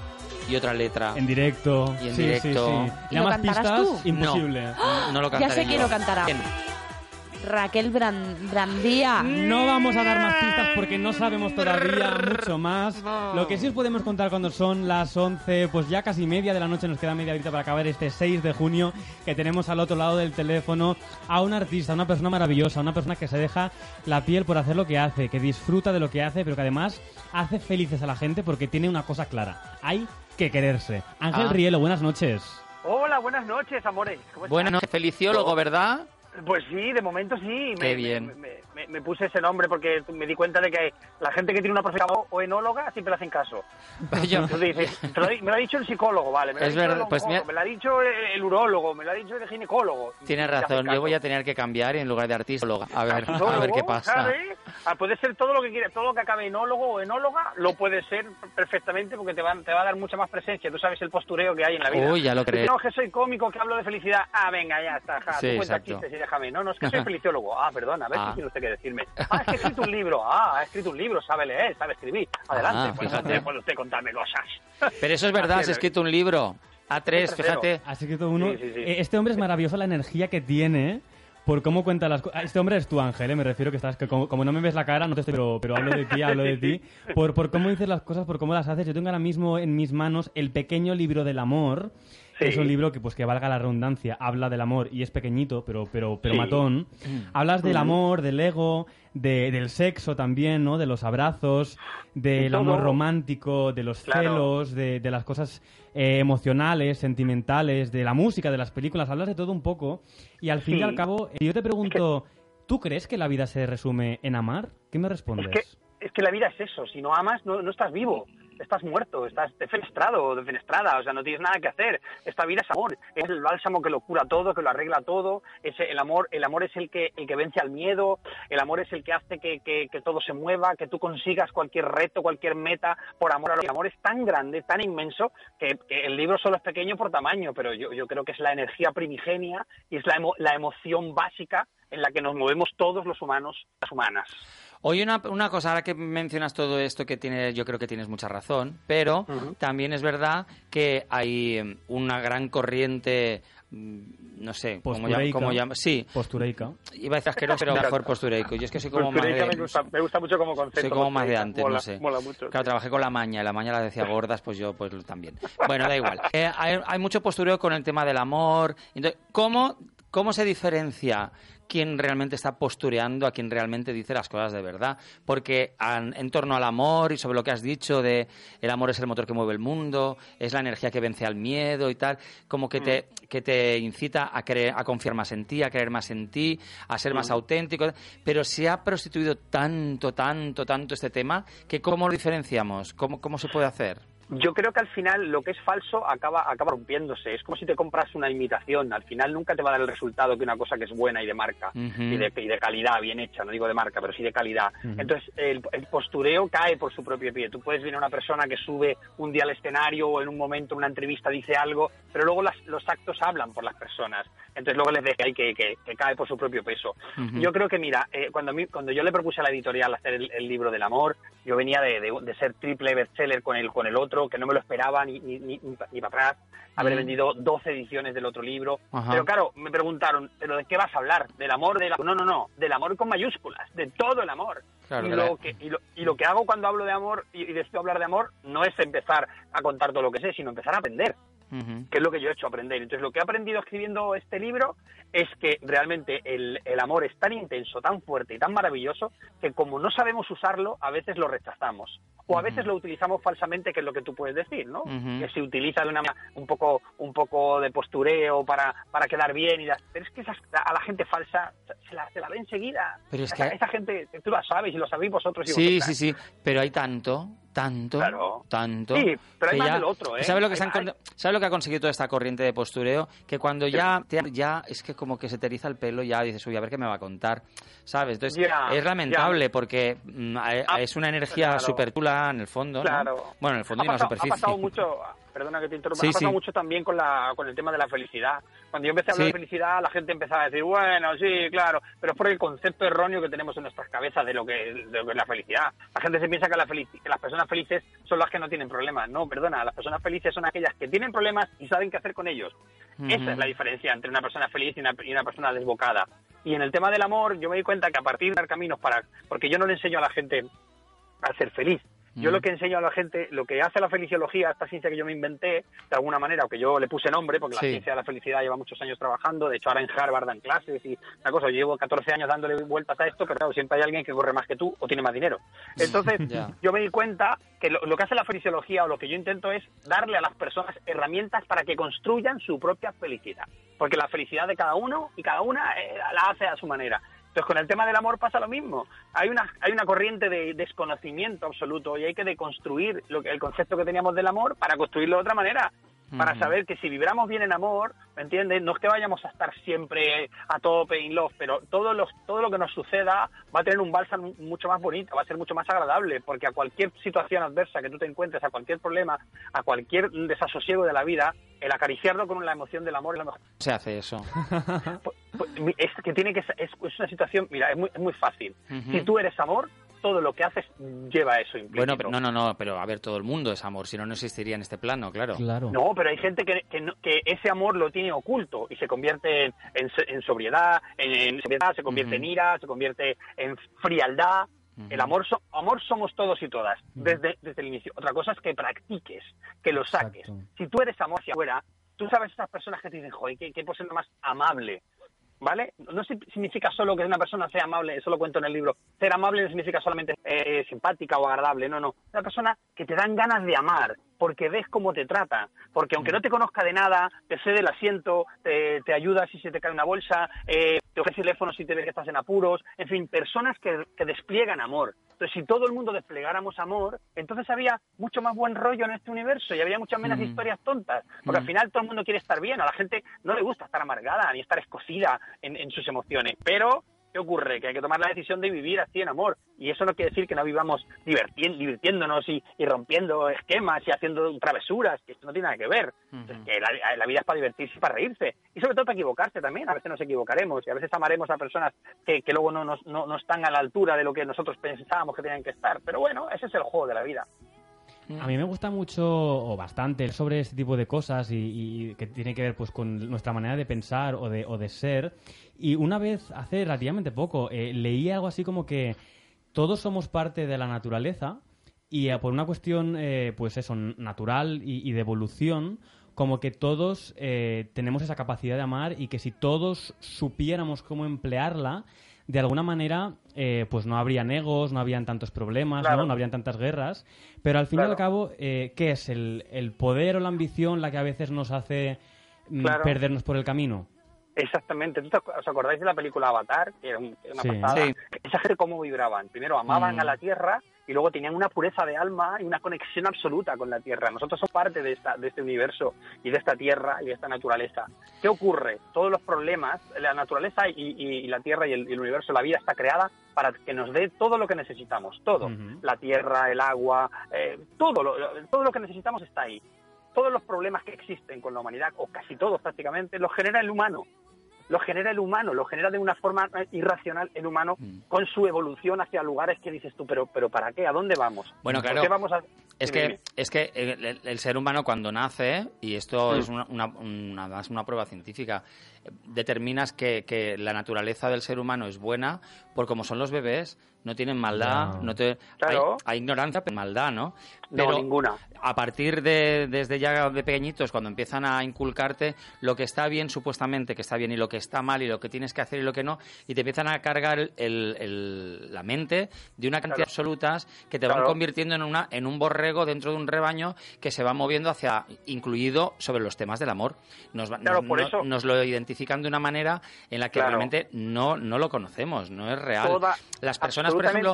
y otra letra. En directo. Y en sí, directo. Sí, sí. ¿Y Ya lo más cantarás pistas, tú? imposible. No, no lo Ya cantaré sé quién yo. lo cantará. Raquel Bran- Brandía. No vamos a dar más pistas porque no sabemos todavía mucho más. Lo que sí os podemos contar cuando son las 11, pues ya casi media de la noche, nos queda media horita para acabar este 6 de junio, que tenemos al otro lado del teléfono a un artista, una persona maravillosa, una persona que se deja la piel por hacer lo que hace, que disfruta de lo que hace, pero que además hace felices a la gente porque tiene una cosa clara. Hay que quererse. Ángel Ah. Rielo, buenas noches. Hola, buenas noches, amores. ¿Cómo Bueno, estás? feliciólogo, ¿verdad? Pues sí, de momento sí. Qué me, bien. Me, me- me- me puse ese nombre porque me di cuenta de que la gente que tiene una profesión o enóloga siempre le hacen caso. Yo- Entonces dices, te lo di- me lo ha dicho el psicólogo, vale. Me lo ha Es dicho verdad, el pues me lo ha dicho el, urólogo, me lo ha dicho el ginecólogo. Tienes razón, yo voy a tener que cambiar y en lugar de artistóloga. A ver, a ver qué pasa. ¿sabes? Ah, puede ser todo lo que quieras, todo lo que acabe enólogo o enóloga, lo puede ser perfectamente porque te va, te va a dar mucha más presencia. Tú sabes el postureo que hay en la vida. Uy, ya lo creo. No, que soy cómico, que hablo de felicidad. Ah, venga, ya está. Ja, Sí, tú cuentas chistes y déjame. No, no, es que soy *laughs* feliciólogo. Ah, perdón, a ver Ah. si tiene usted que decirme. Ah, es que ha escrito un libro. Ah, ha escrito un libro, sabe leer, sabe escribir. Adelante, Ah, pues fíjate. usted puede usted contarme cosas. Pero eso es verdad, has es. escrito un libro. A3, Sí, fíjate. Así que todo uno. Sí, sí, sí. Eh, Este hombre es maravilloso la energía que tiene por cómo cuenta las cosas. Este hombre es tú, Ángel, eh, me refiero que estás que como, como no me ves la cara, no te estoy, pero, pero hablo de ti, hablo de ti. Por, por cómo dices las cosas, por cómo las haces. Yo tengo ahora mismo en mis manos el pequeño libro del amor. Sí. Es un libro que, pues, que valga la redundancia, habla del amor y es pequeñito, pero, pero, pero Sí. matón. Hablas del amor, del ego, de- del sexo también, ¿no? De los abrazos, del todo. amor romántico, de los Claro. celos, de, de las cosas eh, emocionales, sentimentales, de la música, de las películas, hablas de todo un poco. Y al fin y al cabo, eh, yo te pregunto, ¿tú crees que la vida se resume en amar? ¿Qué me respondes? Es que, es que la vida es eso. Si no amas, no, no estás vivo. Estás muerto, estás defenestrado defenestrada. O sea, no tienes nada que hacer. Esta vida es amor. Es el bálsamo que lo cura todo, que lo arregla todo. Es el amor, el amor es el que, el que vence al miedo. El amor es el que hace que, que- que todo se mueva, que tú consigas cualquier reto, cualquier meta por amor a lo El amor es tan grande, tan inmenso, que, que el libro solo es pequeño por tamaño, pero yo, yo creo que es la energía primigenia y es la, emo- la emoción básica en la que nos movemos todos los humanos, las humanas. Oye, una, una cosa, ahora que mencionas todo esto que tiene, yo creo que tienes mucha razón, pero también es verdad que hay eh, una gran corriente, mm, no sé, ¿cómo llama? Postureica. cómo llama? Sí, Postureica. iba a decir asqueroso, pero *laughs* mejor postureico. Yo es que soy como más de... me, gusta, me gusta mucho como concepto. Soy como más de antes, mola, no sé. Mola mucho. Claro, trabajé con la maña, y la maña la decía gordas, pues yo pues también. Bueno, da igual. Eh, hay, hay mucho postureo con el tema del amor. Entonces, ¿cómo, ¿cómo se diferencia quién realmente está postureando a quien realmente dice las cosas de verdad? Porque an- en torno al amor y sobre lo que has dicho de el amor es el motor que mueve el mundo, es la energía que vence al miedo y tal, como que te, que te incita a, creer, a confiar más en ti, a creer más en ti, a ser más auténtico. Pero se ha prostituido tanto, tanto, tanto este tema que ¿cómo lo diferenciamos? ¿Cómo, cómo se puede hacer? Yo creo que al final lo que es falso acaba, acaba rompiéndose. Es como si te compras una imitación. Al final nunca te va a dar el resultado que una cosa que es buena y de marca y, de, y de calidad, bien hecha. No digo de marca, pero sí de calidad. Entonces el, el postureo cae por su propio pie. Tú puedes ver a una persona que sube un día al escenario o en un momento, en una entrevista, dice algo, pero luego las- los actos hablan por las personas. Entonces luego les deja ahí que, que- que cae por su propio peso. Yo creo que, mira, eh, cuando, a mí- cuando yo le propuse a la editorial hacer el, el libro del amor, yo venía de, de- de ser triple bestseller con el, con el otro, que no me lo esperaba ni, ni, ni, ni pa- ni para atrás, haber vendido 12 ediciones del otro libro. Ajá. Pero claro, me preguntaron, ¿pero de qué vas a hablar? ¿Del amor? De la... No, no, no, del amor con mayúsculas, de todo el amor. Claro, y, lo que, y, lo, y lo que hago cuando hablo de amor y, y decido hablar de amor no es empezar a contar todo lo que sé, sino empezar a aprender Que es lo que yo he hecho aprender. Entonces, lo que he aprendido escribiendo este libro es que realmente el, el amor es tan intenso, tan fuerte y tan maravilloso que como no sabemos usarlo, a veces lo rechazamos. O a veces lo utilizamos falsamente, que es lo que tú puedes decir, ¿no? Ujú. Que se utiliza de una un poco, un poco de postureo para, para quedar bien y las- Pero es que esas- a la gente falsa se la, se la ve enseguida. Pero es esa, que- esa gente, tú la sabes y lo sabéis vosotros y Sí, vosotras. sí, sí, pero hay tanto, tanto, Claro. tanto. Sí, pero hay que más ya- del otro, ¿eh? ¿Sabes lo que, Hay- han ¿Sabes lo que ha conseguido toda esta corriente de postureo? Que cuando ya, te- ya es que como que se te eriza el pelo, ya dices, uy, a ver qué me va a contar, ¿sabes? Entonces, es lamentable porque mm, Ah, es una energía claro. súper chula en el fondo, ¿no? Claro. Bueno, en el fondo ha y en la pasado, superficie. Ha pasado *laughs* mucho, perdona que te interrumpa, Sí, ha pasado sí. mucho también con, la, con el tema de la felicidad. Cuando yo empecé a hablar Sí. de felicidad, la gente empezaba a decir, bueno, sí, claro, pero es por el concepto erróneo que tenemos en nuestras cabezas de lo que, de lo que es la felicidad. La gente se piensa que, la que las personas felices son las que no tienen problemas. No, perdona, las personas felices son aquellas que tienen problemas y saben qué hacer con ellos. Esa es la diferencia entre una persona feliz y una, y una persona desbocada. Y en el tema del amor, yo me di cuenta que a partir de dar caminos para... Porque yo no le enseño a la gente a ser feliz. Yo Mm. lo que enseño a la gente, lo que hace la feliciología, esta ciencia que yo me inventé, de alguna manera, o que yo le puse nombre, porque Sí. la ciencia de la felicidad lleva muchos años trabajando, de hecho ahora en Harvard dan clases y una cosa, yo llevo 14 años dándole vueltas a esto, pero claro, siempre hay alguien que corre más que tú o tiene más dinero. *laughs* Entonces, yo me di cuenta que lo, lo que hace la feliciología o lo que yo intento es darle a las personas herramientas para que construyan su propia felicidad. Porque la felicidad de cada uno y cada una eh, la hace a su manera. Entonces, con el tema del amor pasa lo mismo. Hay una, hay una corriente de desconocimiento absoluto y hay que deconstruir lo que, el concepto que teníamos del amor para construirlo de otra manera. Para saber que si vibramos bien en amor, ¿me entiendes? No es que vayamos a estar siempre a tope in love, pero todo, los, todo lo que nos suceda va a tener un bálsamo mucho más bonito, va a ser mucho más agradable, porque a cualquier situación adversa que tú te encuentres, a cualquier problema, a cualquier desasosiego de la vida, el acariciarlo con la emoción del amor es lo mejor. Se hace eso. *laughs* Pues, pues, es que tiene que ser- es, es una situación mira es muy, es muy fácil si tú eres amor todo lo que haces lleva eso implícito Bueno, pero, no, no, no, pero a ver, todo el mundo es amor, si no, no existiría en este plano, claro. Claro. No, pero hay gente que, que, no- que ese amor lo tiene oculto y se convierte en, en en sobriedad, en, en sobriedad, se convierte en ira, se convierte en frialdad. El amor, so- amor somos todos y todas, desde, desde el inicio. Otra cosa es que practiques, que lo saques. Exacto. Si tú eres amor hacia afuera, tú sabes esas personas que te dicen, joder, qué, qué persona más amable. ¿Vale? No si- significa solo que una persona sea amable, eso lo cuento en el libro. Ser amable no significa solamente eh, simpática o agradable, no, no. Una persona que te dan ganas de amar, porque ves cómo te trata, porque aunque no te conozca de nada, te cede el asiento, te, te ayuda si se te cae una bolsa, eh, te ofrece el teléfono si te ves que estás en apuros, en fin, personas que, que despliegan amor. Entonces, si todo el mundo desplegáramos amor, entonces había mucho más buen rollo en este universo y habría muchas menos Mm. historias tontas, porque al Mm. final todo el mundo quiere estar bien, a la gente no le gusta estar amargada ni estar escocida en, en sus emociones, pero ¿qué ocurre? Que hay que tomar la decisión de vivir así en amor, y eso no quiere decir que no vivamos divirtiéndonos y, y rompiendo esquemas y haciendo travesuras, que esto no tiene nada que ver, que la, la vida es para divertirse y para reírse, y sobre todo para equivocarse también, a veces nos equivocaremos y a veces amaremos a personas que, que luego no, no, no están a la altura de lo que nosotros pensábamos que tenían que estar, pero bueno, ese es el juego de la vida. A mí me gusta mucho o bastante sobre este tipo de cosas y, y que tiene que ver pues con nuestra manera de pensar o de, o de ser. Y una vez, hace relativamente poco, eh, leí algo así como que todos somos parte de la naturaleza y eh, por una cuestión, eh, pues eso, natural y, y de evolución, como que todos tenemos esa capacidad de amar y que si todos supiéramos cómo emplearla, de alguna manera, eh, pues no habrían egos, no habrían tantos problemas, Claro. ¿no? no habrían tantas guerras. Pero al fin y al cabo, eh, ¿qué es? El, el poder o la ambición la que a veces nos hace mm, Claro. perdernos por el camino? Exactamente. ¿Tú te acu- ¿Os acordáis de la película Avatar? Que era, un- era una Sí. pasada. Sí. Esa gente cómo vibraban. Primero amaban Mm. a la Tierra y luego tenían una pureza de alma y una conexión absoluta con la Tierra. Nosotros somos parte de, esta, de este universo y de esta Tierra y de esta naturaleza. ¿Qué ocurre? Todos los problemas, la naturaleza y, y- y la Tierra y el, y el universo, la vida está creada para que nos dé todo lo que necesitamos. Todo. La Tierra, el agua, eh, todo, lo, lo- todo lo que necesitamos está ahí. Todos los problemas que existen con la humanidad, o casi todos prácticamente, los genera el humano lo genera el humano, lo genera de una forma irracional el humano Mm. con su evolución hacia lugares que dices tú, pero, pero ¿para qué? ¿A dónde vamos? Bueno, ¿Por claro. qué vamos a... Es que, es que el, ser humano cuando nace, y esto Mm. es una, una, una- más una prueba científica, determinas que, que la naturaleza del ser humano es buena por como son los bebés, no tienen maldad, No. no te, Claro. hay, hay ignorancia, pero maldad, ¿no? No, ninguna. a partir de desde ya de pequeñitos, cuando empiezan a inculcarte lo que está bien supuestamente, que está bien y lo que está mal y lo que tienes que hacer y lo que no, y te empiezan a cargar el- el- la mente de una cantidad de absolutas que te van Claro. convirtiendo en una en un borrego dentro de un rebaño que se va moviendo hacia incluido sobre los temas del amor. Nos, Claro, por eso- nos lo de una manera en la que Claro. realmente no no lo conocemos, no es real. Toda- las personas, por ejemplo,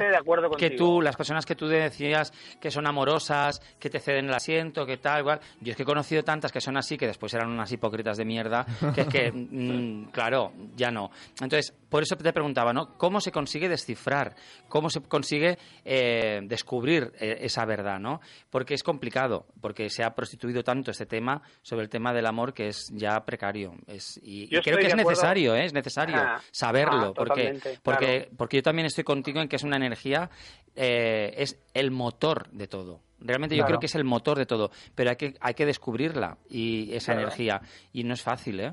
que tú las personas que tú decías que son amorosas, que te ceden el asiento, que tal, igual. Yo es que he conocido tantas que son así, que después eran unas hipócritas de mierda, que es que, *laughs* mm, claro, ya no. Entonces, por eso te preguntaba, ¿no? ¿Cómo se consigue descifrar? ¿Cómo se consigue eh, descubrir eh, esa verdad, ¿no? Porque es complicado, porque se ha prostituido tanto este tema sobre el tema del amor que es ya precario. Es, y Yo creo que es necesario, ¿eh? Es necesario Ah, saberlo, ah, porque, porque, claro. porque yo también estoy contigo en que es una energía, eh, es el motor de todo. Realmente yo creo que es el motor de todo, pero hay que, hay que descubrirla y esa Claro. energía. Y no es fácil, ¿eh?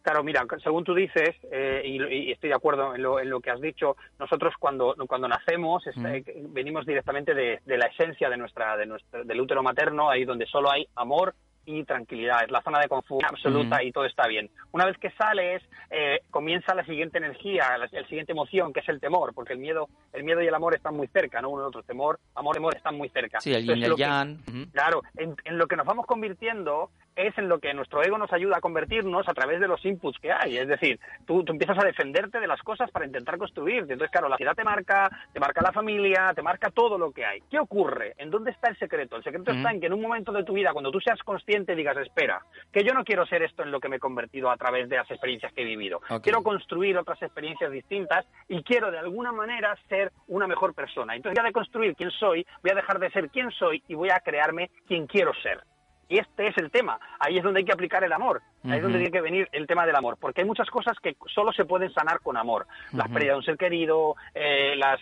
Claro, mira, según tú dices, eh, y, y estoy de acuerdo en lo, en lo que has dicho, nosotros cuando, cuando nacemos Mm. eh, venimos directamente de, de la esencia de nuestra, de nuestro, del útero materno, ahí donde solo hay amor y tranquilidad, es la zona de confort absoluta Mm. y todo está bien. Una vez que sales, eh, comienza la siguiente energía, la, la siguiente emoción, que es el temor, porque el miedo, el miedo y el amor están muy cerca, ¿no? Uno y otro, temor, amor, temor están muy cerca. Sí, el yin y el lo que- yang. ujú. Claro, en, en lo que nos vamos convirtiendo es en lo que nuestro ego nos ayuda a convertirnos a través de los inputs que hay. Es decir, tú, tú empiezas a defenderte de las cosas para intentar construirte. Entonces, claro, la ciudad te marca, te marca la familia, te marca todo lo que hay. ¿Qué ocurre? ¿En dónde está el secreto? El secreto está en que en un momento de tu vida, cuando tú seas consciente, digas, espera, que yo no quiero ser esto en lo que me he convertido a través de las experiencias que he vivido. Quiero construir otras experiencias distintas y quiero de alguna manera ser una mejor persona. Entonces, ya de construir quién soy, voy a dejar de ser quién soy y voy a crearme quien quiero ser. Y este es el tema. Ahí es donde hay que aplicar el amor. Ahí es donde tiene que venir el tema del amor. Porque hay muchas cosas que solo se pueden sanar con amor. La Ujú. pérdida de un ser querido, eh, las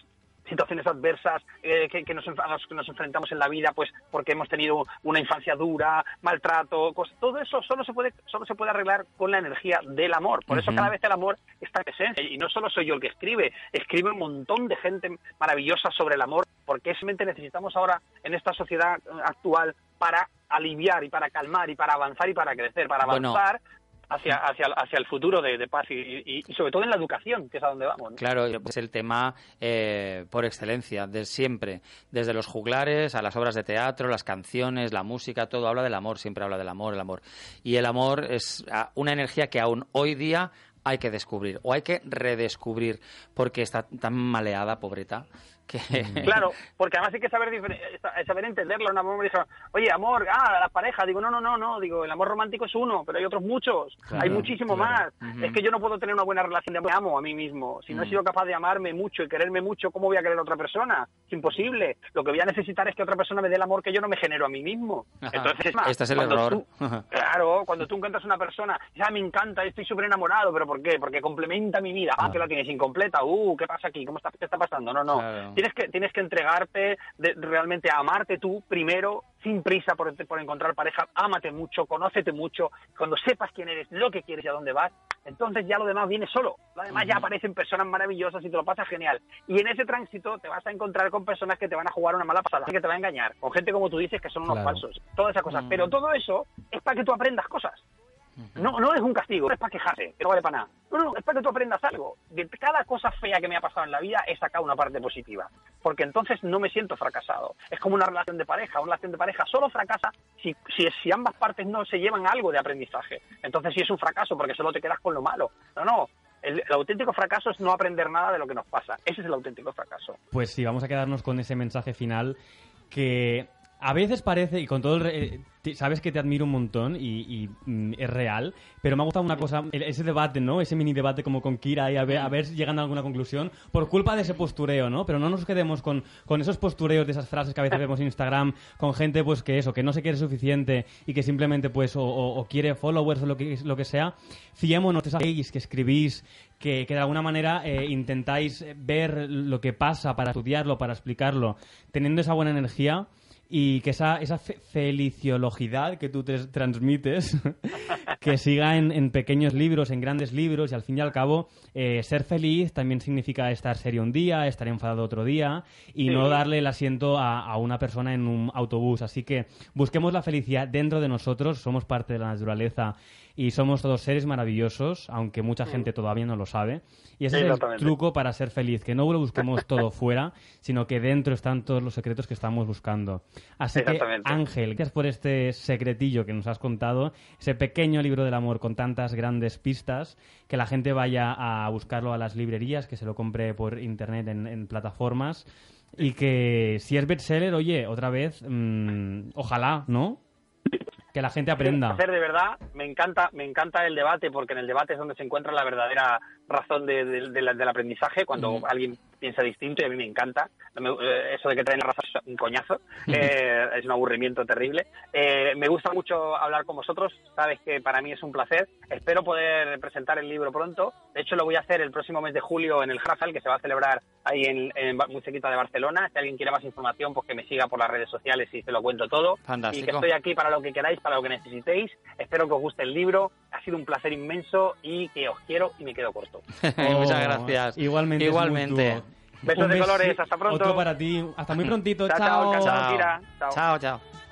situaciones adversas eh, que, que nos, a las que nos enfrentamos en la vida, pues porque hemos tenido una infancia dura, maltrato, cosas, todo eso solo se puede solo se puede arreglar con la energía del amor. Por eso cada vez el amor está presente y no solo soy yo el que escribe, escribe un montón de gente maravillosa sobre el amor, porque simplemente necesitamos ahora en esta sociedad eh, actual para aliviar y para calmar y para avanzar y para crecer, para Bueno. Hacia hacia hacia el futuro de, paz y, y- y sobre todo en la educación, que es a donde vamos. ¿no? Claro, es el tema eh, por excelencia, de siempre. Desde los juglares a las obras de teatro, las canciones, la música, todo habla del amor, siempre habla del amor, el amor. Y el amor es ah, una energía que aún hoy día hay que descubrir o hay que redescubrir porque está tan maleada, pobreta, Claro, porque además hay que saber eh, saber entenderlo. Una mamá me dijo, oye, amor, ah, la pareja. Digo, no, no, no, no. Digo, el amor romántico es uno, pero hay otros muchos. Claro, hay muchísimo claro. más. Es que yo no puedo tener una buena relación de amor. Me amo a mí mismo. Si no he sido capaz de amarme mucho y quererme mucho, ¿cómo voy a querer a otra persona? Es imposible. Lo que voy a necesitar es que otra persona me dé el amor que yo no me genero a mí mismo. Ajá. Entonces, es más, Este es el error. tú- Claro, cuando tú encuentras una persona, ya me encanta, estoy súper enamorado, pero ¿por qué? Porque complementa mi vida. Ah, que la tienes incompleta. Uh, ¿qué pasa aquí? ¿Cómo está, ¿Qué está pasando? No, no. Claro. Tienes que tienes que entregarte de- realmente a amarte tú primero, sin prisa por, por encontrar pareja. Ámate mucho, conócete mucho. Cuando sepas quién eres, lo que quieres y a dónde vas, entonces ya lo demás viene solo. Lo demás ya aparecen personas maravillosas y te lo pasas genial. Y en ese tránsito te vas a encontrar con personas que te van a jugar una mala pasada, que te va a engañar, con gente como tú dices que son unos Claro. falsos. Todas esas cosas. Mm. Pero todo eso es para que tú aprendas cosas. No, no es un castigo, no es para quejarse, que no vale para nada. No, no, es para que tú aprendas algo. De cada cosa fea que me ha pasado en la vida he sacado una parte positiva. Porque entonces no me siento fracasado. Es como una relación de pareja. Una relación de pareja solo fracasa si, si, si ambas partes no se llevan algo de aprendizaje. Entonces sí es un fracaso porque solo te quedas con lo malo. No, no. El, el auténtico fracaso es no aprender nada de lo que nos pasa. Ese es el auténtico fracaso. Pues sí, vamos a quedarnos con ese mensaje final que a veces parece, y con todo el... re- eh, sabes que te admiro un montón y, y, mm, es real, pero me ha gustado una cosa, el- ese debate, ¿no? Ese mini debate como con Kira y a ver, a ver si llegan a alguna conclusión por culpa de ese postureo, ¿no? Pero no nos quedemos con, con esos postureos de esas frases que a veces vemos en Instagram con gente pues que eso, que no se quiere suficiente y que simplemente pues o, o- o quiere followers o lo que, lo que sea. Fiémonos de esas que escribís, que, que de alguna manera eh, intentáis ver lo que pasa para estudiarlo, para explicarlo, teniendo esa buena energía y que esa, esa fe- feliciologidad que tú te transmites, *laughs* que siga en, en pequeños libros, en grandes libros, y al fin y al cabo, eh, ser feliz también significa estar serio un día, estar enfadado otro día, y no darle el asiento a, a una persona en un autobús. Así que busquemos la felicidad dentro de nosotros, somos parte de la naturaleza y somos todos seres maravillosos, aunque mucha gente todavía no lo sabe. Y ese es el truco para ser feliz, que no lo busquemos *laughs* todo fuera, sino que dentro están todos los secretos que estamos buscando. Así que. Ángel, gracias por este secretillo que nos has contado, ese pequeño libro del amor con tantas grandes pistas, que la gente vaya a buscarlo a las librerías, que se lo compre por internet en, en plataformas, y que si es bestseller, oye, otra vez, mm, ojalá, ¿no? Que la gente aprenda. hacer de verdad me encanta me encanta el debate porque en el debate es donde se encuentra la verdadera razón de- de- de la- del aprendizaje cuando alguien piensa distinto y a mí me encanta. Eh, eso de que traen la razón es un coñazo. Eh, es un aburrimiento terrible. Eh, me gusta mucho hablar con vosotros. Sabes que para mí es un placer. Espero poder presentar el libro pronto. De hecho lo voy a hacer el próximo mes de julio en el Grafal que se va a celebrar ahí en, en muy cerquita de Barcelona. Si alguien quiere más información pues que me siga por las redes sociales y se lo cuento todo. Fantástico. y que estoy aquí para lo que queráis, para lo que necesitéis. Espero que os guste el libro. Ha sido un placer inmenso y que os quiero y me quedo corto. *laughs* Muchas Oh, gracias. Igualmente. Igualmente. Besos Un de colores, hasta pronto. Otro para ti. Hasta muy prontito. Chao, chao, chao. chao. Chao.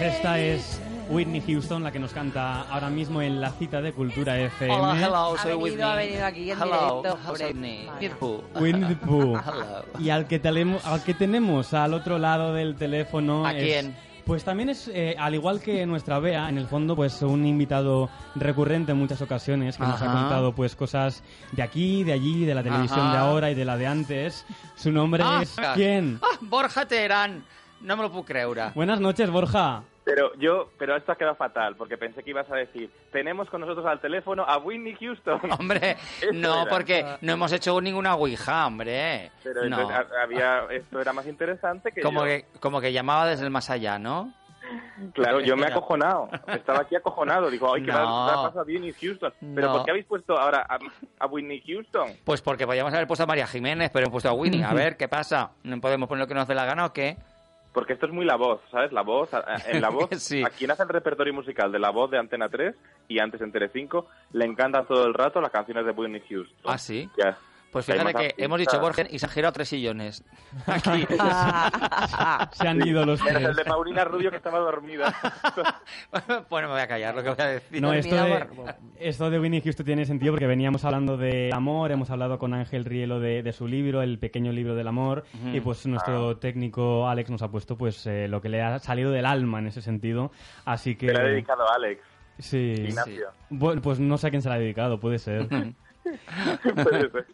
Pues esta es Whitney Houston, la que nos canta ahora mismo en la cita de Cultura FM. Hola, hello, Ha soy venido, Whitney. ha venido aquí en hello, directo. Whitney? *laughs* Y al que, telemo- al que tenemos al otro lado del teléfono. ¿A es- quién? Pues también es, eh, al igual que nuestra Bea, en el fondo, pues un invitado recurrente en muchas ocasiones, que nos ha Ajá. contado pues cosas de aquí, de allí, de la televisión Ajá. de ahora y de la de antes. Su nombre Ah, es... ¿Quién? Ah, Borja Terán. No me lo puedo creure. Buenas noches, Borja. Pero yo, pero esto ha quedado fatal, porque pensé que ibas a decir, tenemos con nosotros al teléfono a Whitney Houston. *laughs* Hombre, *laughs* no, era. porque no hemos hecho ninguna ouija, hombre. Pero no. entonces ha- había, esto era más interesante que Como yo. que, como que llamaba desde el más allá, ¿no? Claro, yo me he acojonado. Estaba aquí acojonado. Digo, ay, ¿qué *laughs* No. le ha pasado a Whitney Houston? Pero No. ¿por qué habéis puesto ahora a, a Whitney Houston? Pues porque podíamos haber puesto a María Jiménez, pero hemos puesto a Winnie. A ver, ¿qué pasa? ¿No podemos poner lo que nos dé la gana o qué? Porque esto es muy la voz, ¿sabes? La voz, en la *laughs* voz, Sí. a quien hace el repertorio musical de la voz de Antena 3 y antes en Telecinco, le encantan todo el rato las canciones de Whitney Houston. ¿Ah, sí? Pues fíjate que hemos dicho Borges y se han girado tres sillones. *laughs* Aquí. *laughs* Se han ido los Menos el tres. de Paulina Rubio que estaba dormida. *laughs* bueno, me voy a callar lo que voy a decir. No, esto de, esto de Winnie Houston tiene sentido porque veníamos hablando de amor, hemos hablado con Ángel Rielo de, de su libro, El pequeño libro del amor, y pues nuestro técnico Alex nos ha puesto pues eh, lo que le ha salido del alma en ese sentido. Así que... Te la he dedicado a Alex. Sí. Ignacio. Bueno, pues no sé a quién se la ha dedicado, puede ser.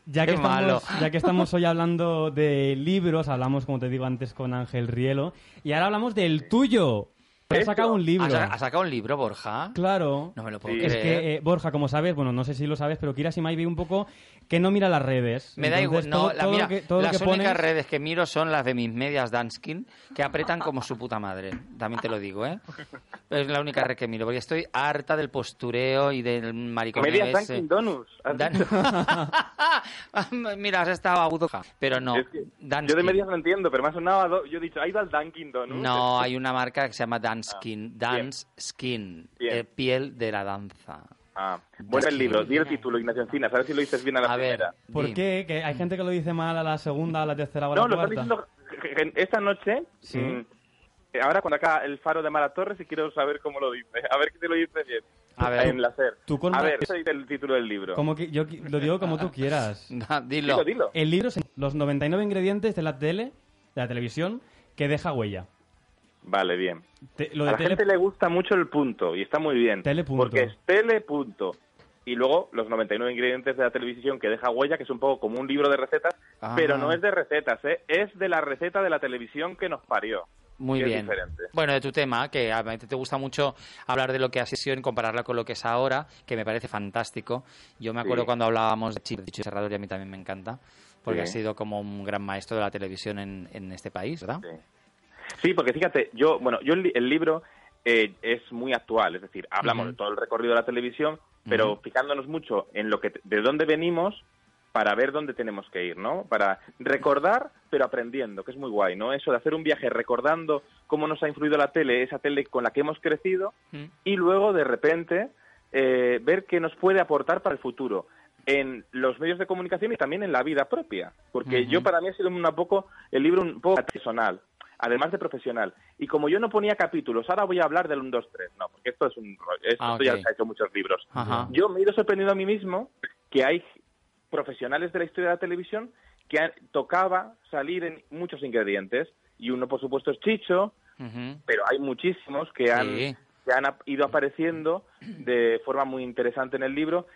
Ya que, Qué malo. estamos, ya que estamos hoy hablando de libros, hablamos, como te digo antes, con Ángel Rielo, y ahora hablamos del tuyo. ¿Esto? sacado un libro. ¿Has, has sacado un libro, Borja? Claro. No me lo puedo Sí. Es creer. que, eh, Borja, como sabes, bueno, no sé si lo sabes, pero Kira Simai ve un poco que no mira las redes. Me da Entonces, igual, no, todo- la- todo mira, que- todo las que únicas pones- redes que miro son las de mis medias Danskin, que apretan como su puta madre, también te lo digo, ¿eh? Es la única red que miro, porque estoy harta del postureo y del mariconeo Medias. Dunkin' Donuts. ¿has Dan-? *laughs* Mira, has estado agudo, pero no. Es que Danskin. yo de medias no entiendo, pero me ha sonado Yo he dicho, ha ido al Dunkin' Donuts. No, hay una marca que se llama Danskin, Dance Skin, Bien. eh, piel de la danza. Ah, bueno, el libro. Di el título, Ignacio Encinas. A ver si lo dices bien a la A ver, primera. ¿Por di. qué? Que hay gente que lo dice mal a la segunda, a la tercera o a la No, lo cuarta. están diciendo que- que esta noche. Sí. mm, ahora cuando acá el faro de Mara Torres y quiero saber cómo lo dice. A ver que te lo dice bien. A ver. En la SER. Tú con A ma- ver, ese es el título del libro. Como que, yo lo digo como tú quieras. *laughs* Dilo. Dilo, dilo. El libro es los 99 ingredientes de la tele, de la televisión, que deja huella. Vale, bien. Te- lo a de la tele... gente le gusta mucho el punto y está muy bien. Tele punto. Porque es tele punto. Y luego los 99 ingredientes de la televisión que deja huella, que es un poco como un libro de recetas, Ah. pero no es de recetas, ¿eh? es de la receta de la televisión que nos parió. Muy bien. diferente. Bueno, de tu tema, que a ti te gusta mucho hablar de lo que ha sido y compararla con lo que es ahora, que me parece fantástico. Yo me acuerdo Sí. cuando hablábamos de Chip Dicho y Serrador y a mí también me encanta, porque Sí. ha sido como un gran maestro de la televisión en, en este país, ¿verdad? Sí. Sí, porque fíjate, yo, bueno, yo el, el libro eh, es muy actual, es decir, hablamos de todo el recorrido de la televisión, pero Ujú. fijándonos mucho en lo que, de dónde venimos para ver dónde tenemos que ir, ¿no? Para recordar, pero aprendiendo, que es muy guay, ¿no? Eso de hacer un viaje recordando cómo nos ha influido la tele, esa tele con la que hemos crecido, Mm. y luego de repente eh, ver qué nos puede aportar para el futuro en los medios de comunicación y también en la vida propia porque yo para mí ha sido un poco el libro un poco personal además de profesional. Y como yo no ponía capítulos ahora voy a hablar del 1, 2, 3 no porque esto es un esto Ah, ya se ha hecho muchos libros. Ajá. yo me he ido sorprendiendo a mí mismo que hay profesionales de la historia de la televisión que han- tocaba salir en muchos ingredientes. Y uno por supuesto es Chicho pero hay muchísimos que han, Sí. que han ido apareciendo de forma muy interesante en el libro.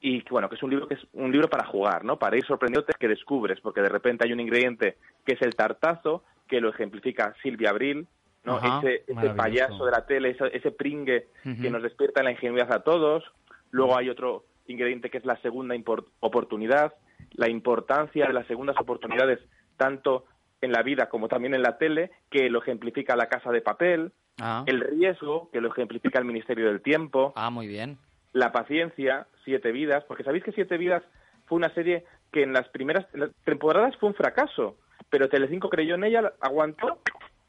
Y bueno que es un libro que es un libro para jugar no para ir sorprendiéndote que descubres porque de repente hay un ingrediente que es el tartazo que lo ejemplifica Silvia Abril no Ajá, ese, ese payaso de la tele ese, ese pringue que nos despierta la ingenuidad a todos luego hay otro ingrediente que es la segunda oportunidad la importancia de las segundas oportunidades tanto en la vida como también en la tele que lo ejemplifica la casa de papel Ah. el riesgo, que lo ejemplifica el Ministerio del Tiempo, Ah, muy bien. la paciencia, Siete Vidas, porque sabéis que Siete Vidas fue una serie que en las primeras en las temporadas fue un fracaso, pero Telecinco creyó en ella, aguantó,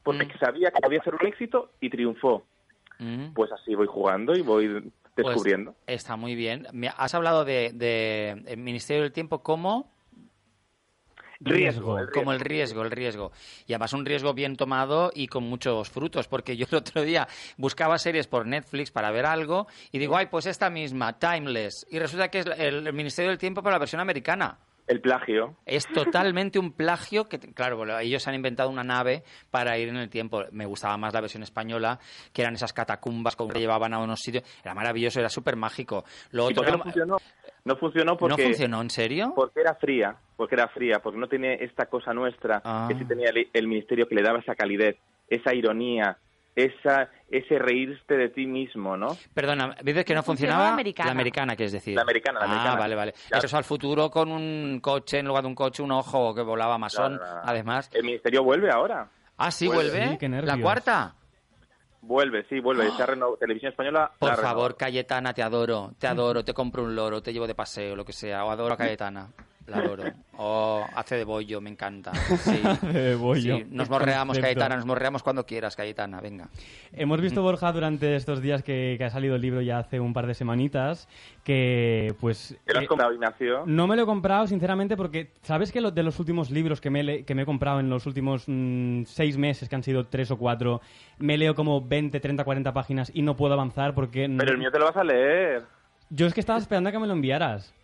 porque Mm. sabía que podía ser un éxito y triunfó. Mm. Pues así voy jugando y voy Pues descubriendo. está muy bien. Me- Has hablado de, de el Ministerio del Tiempo como Riesgo. el como el riesgo, el riesgo. Y además un riesgo bien tomado y con muchos frutos, porque yo el otro día buscaba series por Netflix para ver algo y digo, ay, pues esta misma, Timeless. Y resulta que es el, el Ministerio del Tiempo para la versión americana. El plagio. Es totalmente un plagio que, claro, bueno, ellos han inventado una nave para ir en el tiempo. Me gustaba más la versión española, que eran esas catacumbas que llevaban a unos sitios. Era maravilloso, era súper mágico. Lo ¿Y otro no funcionó? No funcionó porque... ¿No funcionó? ¿En serio? Porque era fría, porque era fría, porque no tenía esta cosa nuestra Ah. que sí tenía el, el ministerio que le daba esa calidez, esa ironía, esa ese reírte de ti mismo, ¿no? Perdona, dices que no funcionaba. la americana. La americana, quieres decir. La americana, la ah, americana. vale, vale. Claro. Eso es al futuro con un coche, en lugar de un coche, un ojo que volaba masón, Claro, claro. además. El ministerio vuelve ahora. Ah, sí, Vuelve. vuelve. Sí, qué la cuarta. Vuelve, sí, vuelve. Ha reno- *gasps* Televisión Española. Por favor. Cayetana, te adoro, te adoro, te compro un loro, te llevo de paseo, lo que sea, o adoro a Cayetana, la adoro. O hace de bollo, me encanta. Sí. *laughs* De bollo. Sí, Nos morreamos, concepto. Cayetana, nos morreamos cuando quieras, Cayetana, venga. Hemos visto, Borja, durante estos días que, que ha salido el libro ya hace un par de semanitas, que pues... ¿Te lo has eh, comprado, Ignacio? no me lo he comprado, sinceramente, porque ¿sabes que lo- de los últimos libros que me, le- que me he comprado en los últimos mm, seis meses, que han sido tres o cuatro, me leo como 20, 30, 40 páginas y no puedo avanzar porque... no- Pero el mío te lo vas a leer. Yo es que estaba esperando a que me lo enviaras.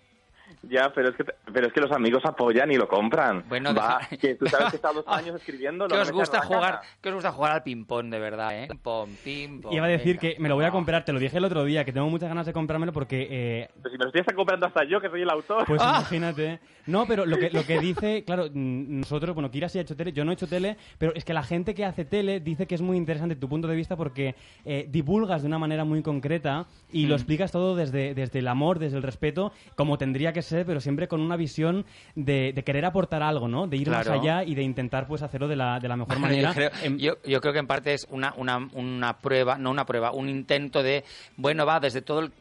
Ya, pero es que pero es que los amigos apoyan y lo compran. Bueno, Va, deja- que tú sabes que está dos *laughs* años escribiendo. ¿Qué os gusta jugar? ¿Qué os gusta jugar al ping pong de verdad, eh? Pong, ping pong. Iba a decir venga. que me lo voy a comprar, te lo dije el otro día, que tengo muchas ganas de comprármelo porque eh, Pero si me lo estoy comprando hasta yo, que soy el autor. Pues Ah. *laughs* imagínate. No, pero lo que, lo que dice, claro, nosotros, bueno, Kira sí ha hecho tele, yo no he hecho tele, pero es que la gente que hace tele dice que es muy interesante tu punto de vista porque eh, divulgas de una manera muy concreta y lo Mm. explicas todo desde, desde el amor, desde el respeto, como tendría que ser, pero siempre con una visión de, de querer aportar algo, ¿no? De ir más Claro. allá y de intentar pues hacerlo de la, de la mejor *laughs* Bueno, manera. Yo creo, Em, yo, yo creo que en parte es una, una, una prueba, no una prueba, un intento de, bueno, va, desde todo el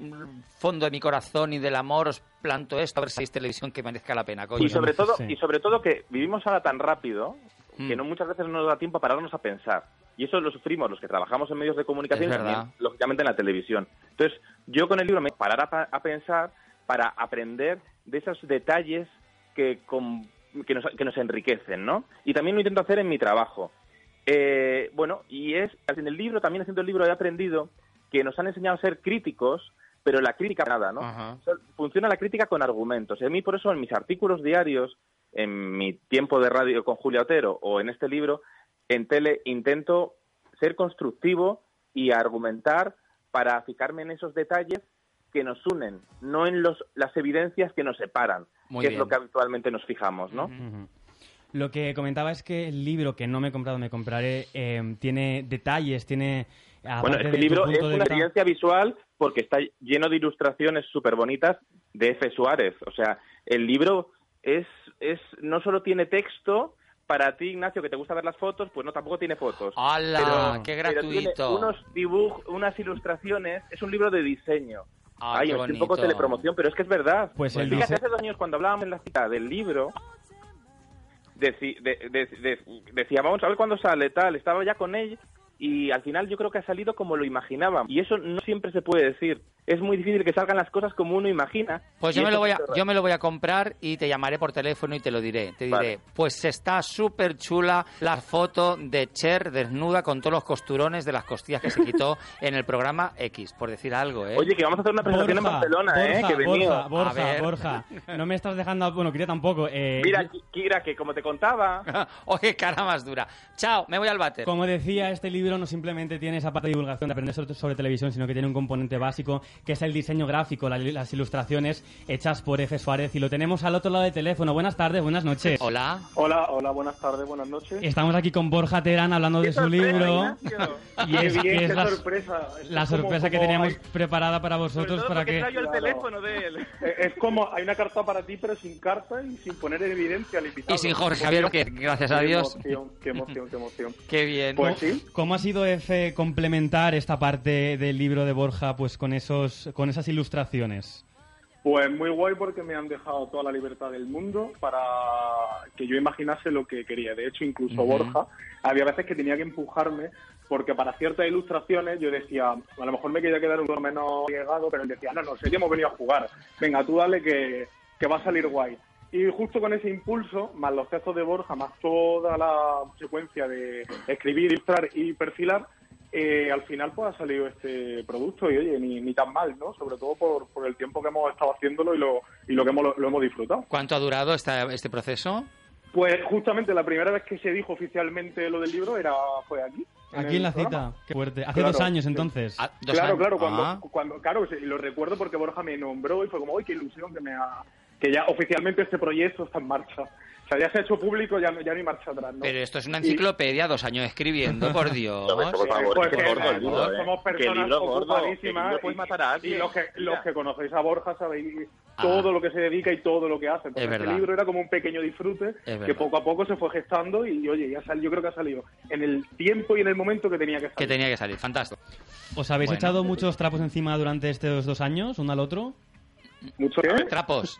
fondo de mi corazón y del amor os planto esto, a ver si es televisión que merezca la pena, coño. y sobre todo sí. y sobre todo que vivimos ahora tan rápido que Mm. no muchas veces no nos da tiempo a pararnos a pensar y eso lo sufrimos los que trabajamos en medios de comunicación y también lógicamente en la televisión entonces yo con el libro me parar a, a pensar para aprender de esos detalles que con- que nos, que nos enriquecen no y también lo intento hacer en mi trabajo Eh, bueno y es en el libro también haciendo el libro he aprendido que nos han enseñado a ser críticos pero la crítica nada no Ajá. o sea, funciona la crítica con argumentos. Y a mí, por eso, en mis artículos diarios, en mi tiempo de radio con Julia Otero o en este libro, en tele, intento ser constructivo y argumentar para fijarme en esos detalles que nos unen, no en los, las evidencias que nos separan, Muy que bien. es lo que habitualmente nos fijamos, ¿no? Lo que comentaba es que el libro que no me he comprado, me compraré, eh, tiene detalles, tiene... Bueno, este libro es una vista- experiencia visual porque está lleno de ilustraciones súper bonitas de F. Suárez. O sea, el libro es, es no solo tiene texto, para ti, Ignacio, que te gusta ver las fotos, pues no, tampoco tiene fotos. ¡Hala! ¡Qué pero tiene gratuito! unos dibujos, unas ilustraciones, es un libro de diseño. Ay, qué estoy un poco telepromoción, pero es que es verdad. Pues el Fíjate, hace dos años cuando hablábamos en la cita del libro, deci- de- de- de- decía, vamos a ver cuándo sale, tal, estaba ya con ella y al final yo creo que ha salido como lo imaginaba. Y eso no siempre se puede decir. Es muy difícil que salgan las cosas como uno imagina. Pues yo me, lo voy a, yo me lo voy a comprar y te llamaré por teléfono y te lo diré. Te diré, Vale. pues está súper chula la foto de Cher desnuda con todos los costurones de las costillas que se quitó *laughs* en el programa X, por decir algo, ¿eh? Oye, que vamos a hacer una presentación en Barcelona, ¿eh? Borja, Que he venido. Borja, Borja. Borja. No me estás dejando... Bueno, quería tampoco. eh, Mira, Ki- Kira, que como te contaba, *laughs* Oye, cara más dura. Chao, me voy al váter. Como decía, este libro no simplemente tiene esa parte de divulgación de aprender sobre, sobre televisión, sino que tiene un componente básico que es el diseño gráfico, la- las ilustraciones hechas por F. Suárez. Y lo tenemos al otro lado del teléfono. Buenas tardes, buenas noches. Hola. Hola, hola, buenas tardes, buenas noches. Estamos aquí con Borja Terán hablando de su libro. Y Qué es bien, que es qué la, sorpresa. Esto la es como- sorpresa que teníamos hay- preparada para sobre vosotros todo para que... el Claro. teléfono de él. eh, Es como, hay una carta para ti, pero sin carta y sin poner en evidencia al invitado. Y sin Jorge Javier, que gracias a Qué Dios. emoción, qué emoción, qué emoción. *laughs* Qué bien. Pues sí, ¿Cómo ha sido F complementar esta parte del libro de Borja pues con esos con esas ilustraciones? pues muy guay porque me han dejado toda la libertad del mundo para que yo imaginase lo que quería. De hecho, incluso Ujú. Borja, había veces que tenía que empujarme porque para ciertas ilustraciones yo decía, a lo mejor me quería quedar un poco menos llegado, pero él decía, no, no, sé que hemos venido a jugar. Venga, tú dale que, que va a salir guay. Y justo con ese impulso, más los textos de Borja, más toda la secuencia de escribir, ilustrar y perfilar, eh, al final pues ha salido este producto y oye, ni, ni tan mal, ¿no? Sobre todo por, por el tiempo que hemos estado haciéndolo y lo, y lo que hemos, lo hemos disfrutado. ¿Cuánto ha durado esta, este proceso? Pues justamente la primera vez que se dijo oficialmente lo del libro era fue aquí. Aquí en la programa. cita. Qué fuerte. Hace Claro, dos años entonces. Ah, dos Claro, años. claro, cuando, Ah. cuando, claro, lo recuerdo porque Borja me nombró y fue como, ¡ay, qué ilusión que me ha, que ya oficialmente este proyecto está en marcha! O sea, ya se ha hecho público, ya, no- ya no hay marcha atrás, ¿no? Pero esto es una enciclopedia, dos años escribiendo, por Dios. Por favor, Pues que gordo el libro, ¿eh? somos personas libro gordo, ocupadísimas y- matar a alguien. y los que, los que conocéis a Borja sabéis Ah. todo lo que se dedica y todo lo que hace. Es este libro era como un pequeño disfrute que poco a poco se fue gestando y oye, ya sal, yo creo que ha salido en el tiempo y en el momento que tenía que salir. Que tenía que salir, fantástico. ¿Os habéis Bueno. echado muchos trapos encima durante estos dos años, uno al otro? ¿Mucho qué? Trapos.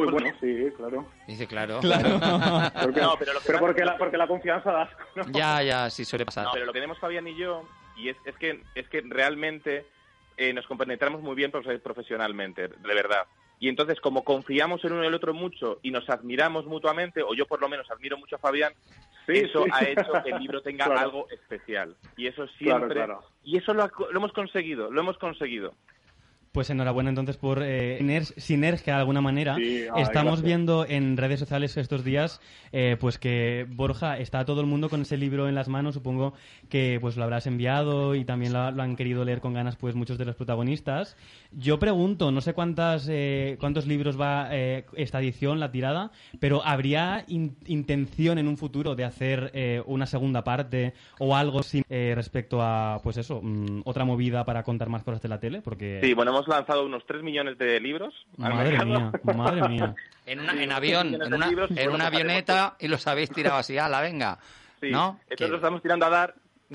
Uy, bueno, sí, claro. Dice, claro. Claro. *laughs* Porque, No, pero lo que pero pasa- porque, la, porque la confianza da asco, ¿no? ya, ya, sí suele pasar. No, pero lo que tenemos Fabián y yo, y es, es que es que realmente eh, nos compenetramos muy bien profe- profesionalmente, de verdad. Y entonces, como confiamos el uno en el otro mucho y nos admiramos mutuamente, o yo por lo menos admiro mucho a Fabián, Sí, eso sí. ha hecho que el libro tenga *laughs* Claro. algo especial. Y eso Claro, siempre... claro. Y eso lo, ha- lo hemos conseguido, lo hemos conseguido. Pues enhorabuena entonces por eh, sinergia de alguna manera. Sí, Estamos gracias. viendo en redes sociales estos días eh, pues que Borja está todo el mundo con ese libro en las manos. Supongo que pues lo habrás enviado y también lo, lo han querido leer con ganas pues muchos de los protagonistas. Yo pregunto, no sé cuántas eh, cuántos libros va eh, esta edición, la tirada, pero ¿habría in- intención en un futuro de hacer eh, una segunda parte o algo sin, eh, respecto a pues eso mm, otra movida para contar más cosas de la tele? Porque Sí, bueno, hemos lanzado unos 3 millones de libros. Madre mía, madre mía. *laughs* En, una- en avión, en una, libros, en bueno, una pues avioneta y los habéis tirado así, la venga. Sí, ¿No? entonces lo estamos tirando a dar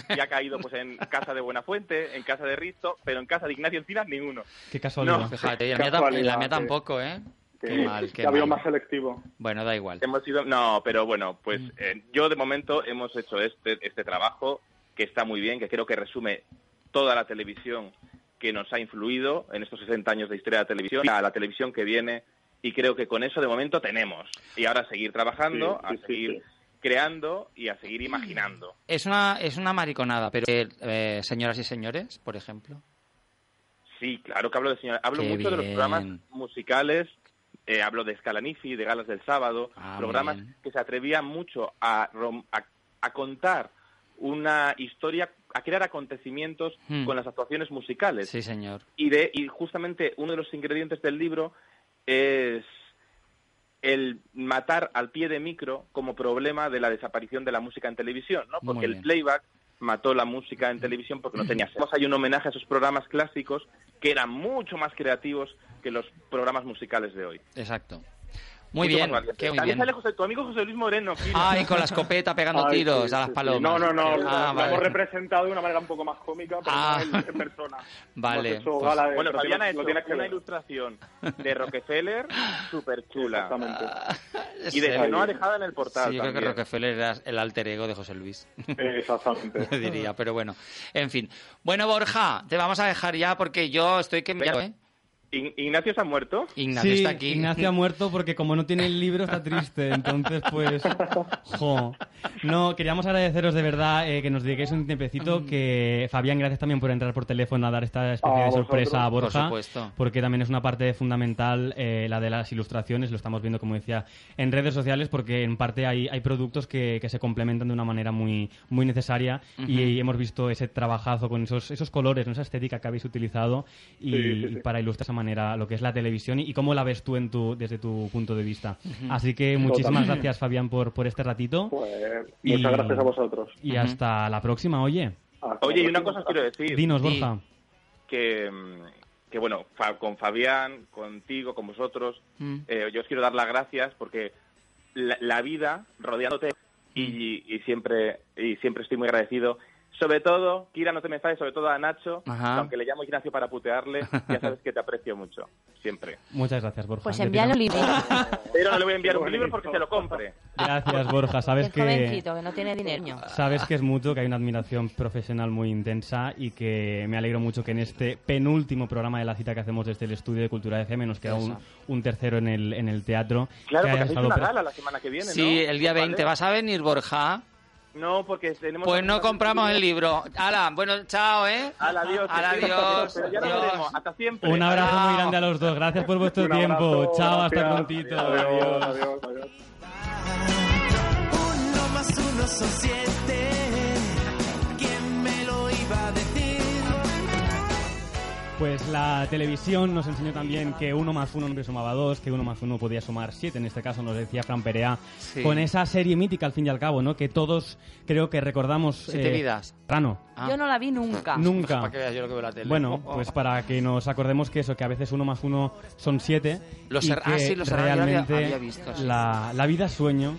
y ha caído pues en casa de Buenafuente, en casa de Risto, pero en casa de Ignacio Encinas ninguno. Qué casualidad. No, Fíjate, y la mía, la mía tampoco, ¿eh? Qué Sí, mal, qué mal. más selectivo. Bueno, da igual. Hemos sido, no, pero bueno, pues Mm. eh, yo de momento hemos hecho este, este trabajo que está muy bien, que creo que resume toda la televisión que nos ha influido en estos 60 años de historia de la televisión, a la televisión que viene, y creo que con eso de momento tenemos. Y ahora a seguir trabajando, Sí, sí, a seguir sí. creando y a seguir imaginando. Es una, es una mariconada, pero eh, señoras y señores, por ejemplo. Sí, claro que hablo de señora. Hablo Qué mucho de los programas musicales. eh, hablo de Scalanifi, de Galas del Sábado, Ah, programas bien. que se atrevían mucho a, rom- a, a contar una historia, a crear acontecimientos Hmm. con las actuaciones musicales. Sí, señor. Y, de, y justamente uno de los ingredientes del libro es el matar al pie de micro como problema de la desaparición de la música en televisión, ¿no? Porque el playback mató la música en televisión porque no tenía. Hacemos hay un homenaje a esos programas clásicos que eran mucho más creativos que los programas musicales de hoy. Exacto. Muy bien, qué muy También bien. sale José- tu amigo José Luis Moreno. Ay, con la escopeta pegando Ay, tiros sí, a las sí, palomas. No, no, no, Ah, lo, vale. hemos representado de una manera un poco más cómica, pero Ah. no en, persona. *laughs* Vale, pues- gala de- Bueno, Fabián ha hecho una ver. ilustración de Rockefeller *laughs* súper chula. Exactamente. Y de Sí. que no ha dejado en el portal. Sí, yo creo que. Rockefeller era el alter ego de José Luis. *laughs* Exactamente. Yo diría, pero bueno. En fin. Bueno, Borja, te vamos a dejar ya porque yo estoy que. ¿eh? Ign- ¿Ignacio se ha muerto? Ignacio sí, está aquí. Ignacio ha muerto porque como no tiene el libro está triste, entonces pues... *laughs* Jo. No, queríamos agradeceros de verdad eh, que nos dediquéis un tiempecito, que Fabián, gracias también por entrar por teléfono a dar esta especie de sorpresa a. Borja, Por supuesto. porque también es una parte fundamental eh, la de las ilustraciones, lo estamos viendo como decía en redes sociales, porque en parte hay, hay productos que, que se complementan de una manera muy, muy necesaria y hemos visto ese trabajazo con esos, esos colores, ¿no? esa estética que habéis utilizado y, Sí, sí, sí. y para ilustrar manera lo que es la televisión y, y cómo la ves tú en tu, desde tu punto de vista. Así que muchísimas Totalmente. gracias Fabián por, por este ratito Pues, Y- muchas gracias a vosotros. y hasta la próxima, oye. Hasta Oye, y una cosa os quiero decir. Dinos, Di. Borja. que, mm, que bueno, fa- con Fabián, contigo, con vosotros, Mm. eh, yo os quiero dar las gracias porque la, la vida rodeándote y, y siempre y siempre estoy muy agradecido. Sobre todo, Kira, no te me enfades, sobre todo a Nacho, Ajá. que aunque le llamo Ignacio para putearle, ya sabes que te aprecio mucho, siempre. Muchas gracias, Borja. Pues envíalo llamo- libro. *laughs* Pero no le voy a enviar un libro porque se lo compre. Gracias, Borja. Sabes Es que... jovencito, que no tiene dinero. Sabes que es mutuo, que hay una admiración profesional muy intensa y que me alegro mucho que en este penúltimo programa de la cita que hacemos desde el estudio de Cultura FM nos queda un, un tercero en el, en el teatro. Claro, que porque hacéis una gala la semana que viene, ¿no? Sí, el día 20. ¿Vale? ¿Vas a venir, Borja? No, porque tenemos... Pues no compramos el libro. Hala, bueno, chao, ¿eh? Al adiós. Al adiós. Adiós. veremos. Hasta siempre. Un abrazo Chao. muy grande a los dos. Gracias por vuestro Un tiempo. abrazo, Chao, hasta prontito. Adiós, adiós, adiós. Uno más uno son siete. ¿Quién me lo iba a decir? Pues la televisión nos enseñó también que uno más uno no sumaba dos, que uno más uno podía sumar siete. En este caso nos decía Fran Perea. Sí. Con esa serie mítica, al fin y al cabo, ¿no? Que todos creo que recordamos. Siete vidas. Rano. Ah. Yo no la vi nunca. Nunca. Para que veas yo lo que veo en la tele. Bueno, Oh, oh. pues para que nos acordemos que eso, que a veces uno más uno son siete. Los y ah, que sí, los había- realmente había visto, sí. la, la vida sueño.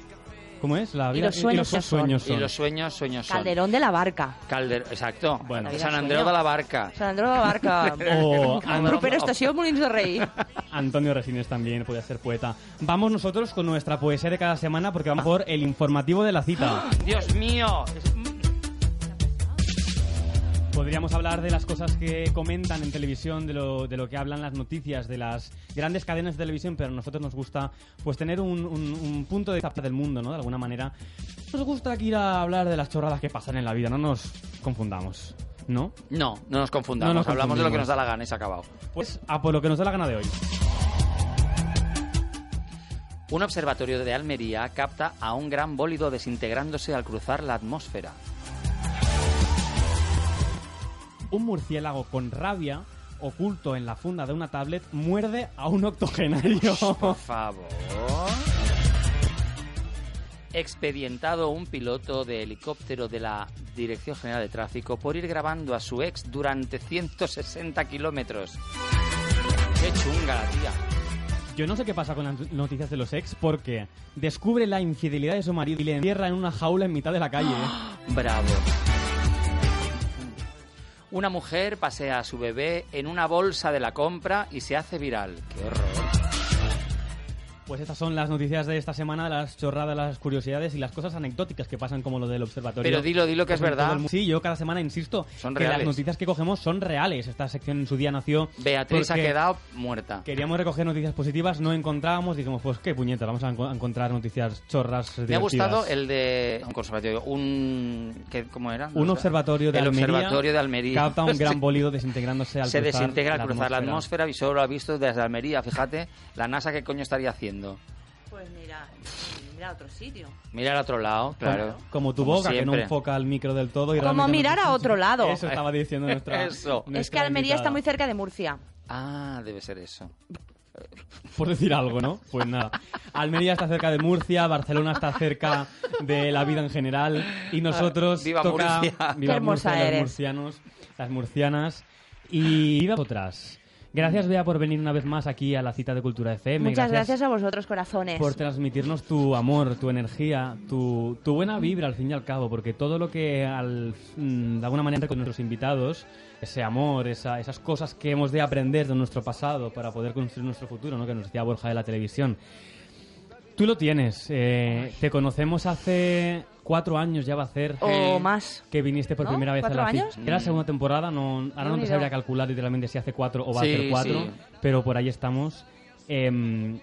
¿Cómo es? La Y vida los sueños son. sueños Y los sueños, sueños son. Calderón de la Barca. Calder, exacto. Bueno. San Andreu de la Barca. *laughs* *laughs* Sant Andreu de la Barca. O An- Propera estació Molins de Rei. Antonio Resines también podía ser poeta. Vamos nosotros con nuestra poesía de cada semana porque vamos por el informativo de la cita. *gasps* Dios mío. Podríamos hablar de las cosas que comentan en televisión, de lo, de lo que hablan las noticias, de las grandes cadenas de televisión, pero a nosotros nos gusta pues tener un, un- un punto de vista del mundo, ¿no? De alguna manera. Nos gusta aquí ir a hablar de las chorradas que pasan en la vida, no nos confundamos. ¿no? No, no nos confundamos. No nos Hablamos de lo que nos da la gana y se ha acabado. Pues a por lo que nos da la gana de hoy. Un observatorio de Almería capta a un gran bólido desintegrándose al cruzar la atmósfera. Un murciélago con rabia, oculto en la funda de una tablet, muerde a un octogenario. Por *laughs* favor. Expedientado un piloto de helicóptero de la Dirección General de Tráfico por ir grabando a su ex durante 160 kilómetros. Qué chunga la tía. Yo no sé qué pasa con las noticias de los ex porque descubre la infidelidad de su marido y le encierra en una jaula en mitad de la calle. *gasps* Bravo. Una mujer pasea a su bebé en una bolsa de la compra y se hace viral. ¡Qué horror! Pues estas son las noticias de esta semana, las chorradas, las curiosidades y las cosas anecdóticas que pasan como lo del observatorio. Pero dilo, dilo que es verdad. Sí, yo cada semana insisto Son que reales. las noticias que cogemos son reales. Esta sección en su día nació Beatriz ha quedado muerta. Queríamos recoger noticias positivas, no encontrábamos, dijimos, pues qué puñeta, vamos a, enco- a encontrar noticias chorras Me ha divertidas. gustado el de un conservatorio, un ¿qué- ¿cómo era? Un observatorio de el Almería observatorio de Almería. capta un gran *laughs* bólido desintegrándose al Se cruzar desintegra al cruzar la atmósfera. atmósfera y solo lo ha visto desde Almería. Fíjate, la NASA qué coño estaría haciendo. Pues mira, mira a otro sitio. Mira al otro lado, claro. Como, como tu Como boca, que no siempre. enfoca el micro del todo. Y Como realmente no- mirar a otro lado. Eso estaba diciendo *laughs* nuestra. Eso. Es que nuestra Almería está invitada. muy cerca de Murcia. Ah, debe ser eso. Por decir algo, ¿no? Pues nada. Almería está cerca de Murcia, Barcelona está cerca de la vida en general y nosotros viva toca Murcia. viva Qué hermosa Murcia, los eres. murcianos, las murcianas y viva otras. Gracias Bea por venir una vez más aquí a la cita de Cultura FM. Muchas gracias a vosotros, corazones. por transmitirnos tu amor, tu energía, tu, tu buena vibra al fin y al cabo, porque todo lo que al, mm, de alguna manera con nuestros invitados, ese amor, esa- esas cosas que hemos de aprender de nuestro pasado para poder construir nuestro futuro, ¿no? que nos decía Borja de la televisión. Tú lo tienes, eh, te conocemos hace cuatro años ya va a ser O más. que viniste por ¿No? primera vez a ¿Cuatro la años? Era la segunda temporada, no, ahora no te Unido. sabría calcular literalmente si hace cuatro o va Sí, a hacer cuatro, sí. pero por ahí estamos. Em,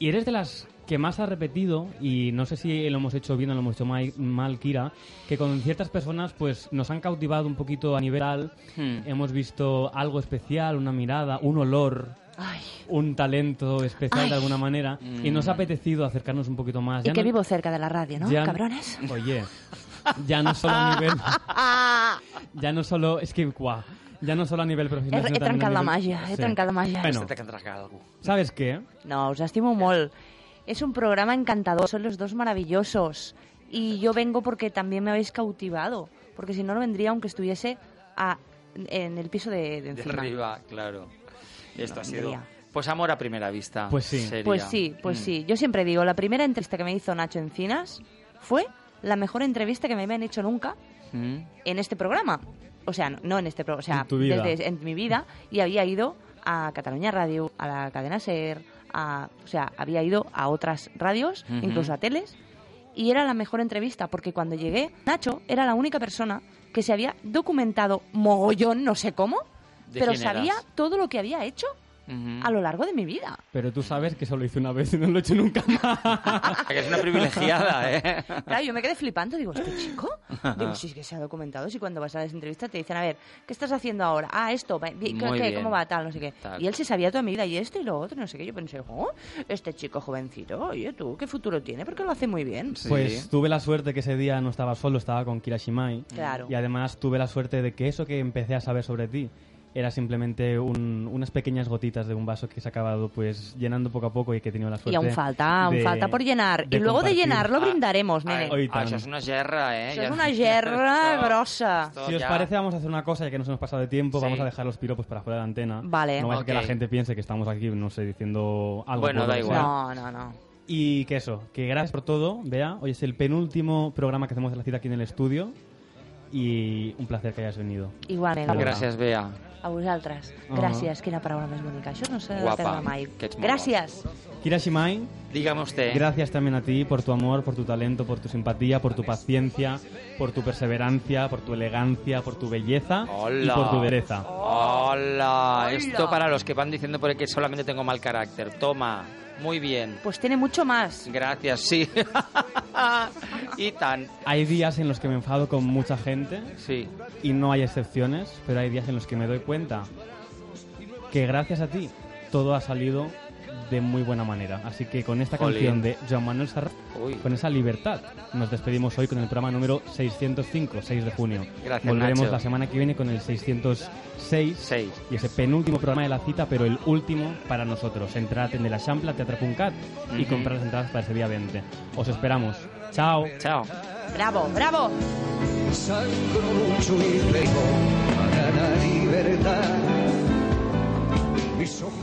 y eres de las que más has repetido, y no sé si lo hemos hecho bien o lo hemos hecho mal, Kira, que con ciertas personas pues nos han cautivado un poquito a nivel. Hmm. Hemos visto algo especial, una mirada, un olor, Ay. un talento especial Ay. de alguna manera, y nos Mm. ha apetecido acercarnos un poquito más. Y Ya que no- vivo cerca de la radio, ¿no? ya- Cabrones. Oye, ya no solo a *laughs* nivel... ya no solo... Es que, guau, ya no solo a nivel He, profesional, he también a trencat la nivel- màgia, he Sí. trencat la màgia. Bueno, Este. ¿sabes qué? No, os estimo molt. Es un programa encantador, son los dos maravillosos. Y yo vengo porque también me habéis cautivado. Porque si no, no vendría aunque estuviese a- en el piso de, de De encima. arriba, claro. Esto ha sido... Pues amor a primera vista. Pues sí. sería. Pues sí, pues Mm. sí. Yo siempre digo, la primera entrevista que me hizo Nacho Encinas fue la mejor entrevista que me habían hecho nunca Mm. en este programa. O sea, no, en este programa, o sea, En tu vida. desde en mi vida y había ido a Cataluña Radio, a la cadena Ser, a, o sea, había ido a otras radios, incluso a teles, y era la mejor entrevista porque cuando llegué, Nacho era la única persona que se había documentado mogollón, no sé cómo, ¿De pero quién sabía eras? todo lo que había hecho Ujú. a lo largo de mi vida. Pero tú sabes que solo hice una vez y no lo he hecho nunca más. *laughs* Es una privilegiada, ¿eh? Claro, yo me quedé flipando, digo, ¿este chico? Digo, si es que se ha documentado, si cuando vas a las entrevistas te dicen, a ver, ¿qué estás haciendo ahora? Ah, esto, ¿qué, qué? ¿cómo va? Tal, no sé qué. Tal. Y él se sabía toda mi vida, y esto y lo otro, no sé qué. Yo pensé, oh, este chico jovencito, oye, tú, ¿qué futuro tiene? Porque lo hace muy bien. Sí. Pues tuve la suerte que ese día no estaba solo, estaba con Kira Shimai. Claro. Y además tuve la suerte de que eso que empecé a saber sobre ti era simplemente un- unas pequeñas gotitas de un vaso que se ha acabado pues llenando poco a poco y que he tenido la suerte Y aún falta, aún de- falta por llenar. Y luego de llenarlo Ah, brindaremos, nene. Ay, Oi, ah, això és una gerra, eh? Eso Ja- es una *laughs* yerra Esto- grossa. esto Si os ya- parece, vamos a hacer una cosa, ya que nos hemos pasado de tiempo, Sí. vamos a dejar los piropos para fuera de la antena. Vale. No va a ser que la gente piense que estamos aquí, no sé, diciendo algo. Bueno, da igual. No, no, no. Y que eso, que gracias por todo, Bea. Hoy es el penúltimo programa que hacemos de la cita aquí en el estudio. Y un placer que hayas venido. Igualment. Gràcies, Bea. A vosaltres. Ah. Gràcies, quina paraula més bonica. Això no s'ha de perdre mai. Gràcies. Kira Shimai, Dígame usted. gracias también a ti por tu amor, por tu talento, por tu simpatía, por tu paciencia, por tu perseverancia, por tu elegancia, por tu belleza y Hola. por tu dereza. Hola, esto para los que van diciendo por ahí que solamente tengo mal carácter. Toma, muy bien. Pues tiene mucho más. Gracias, sí. *laughs* y tan. Hay días en los que me enfado con mucha gente. Sí. Y no hay excepciones, pero hay días en los que me doy cuenta que gracias a ti todo ha salido de muy buena manera. Así que con esta Jolín. canción de Joan Manuel Serrat, Uy. con esa libertad, nos despedimos hoy con el programa número 605, 6 de junio. Gracias, Volveremos Nacho. la semana que viene con el 606 y ese penúltimo programa de la cita, pero el último para nosotros. Entrad en el Achampla, Teatro.cat y Ujú. comprar las entradas para ese día 20. Os esperamos. Chao. Chao. Bravo, bravo. Sangro mucho y pego para la libertad. Mis ojos y.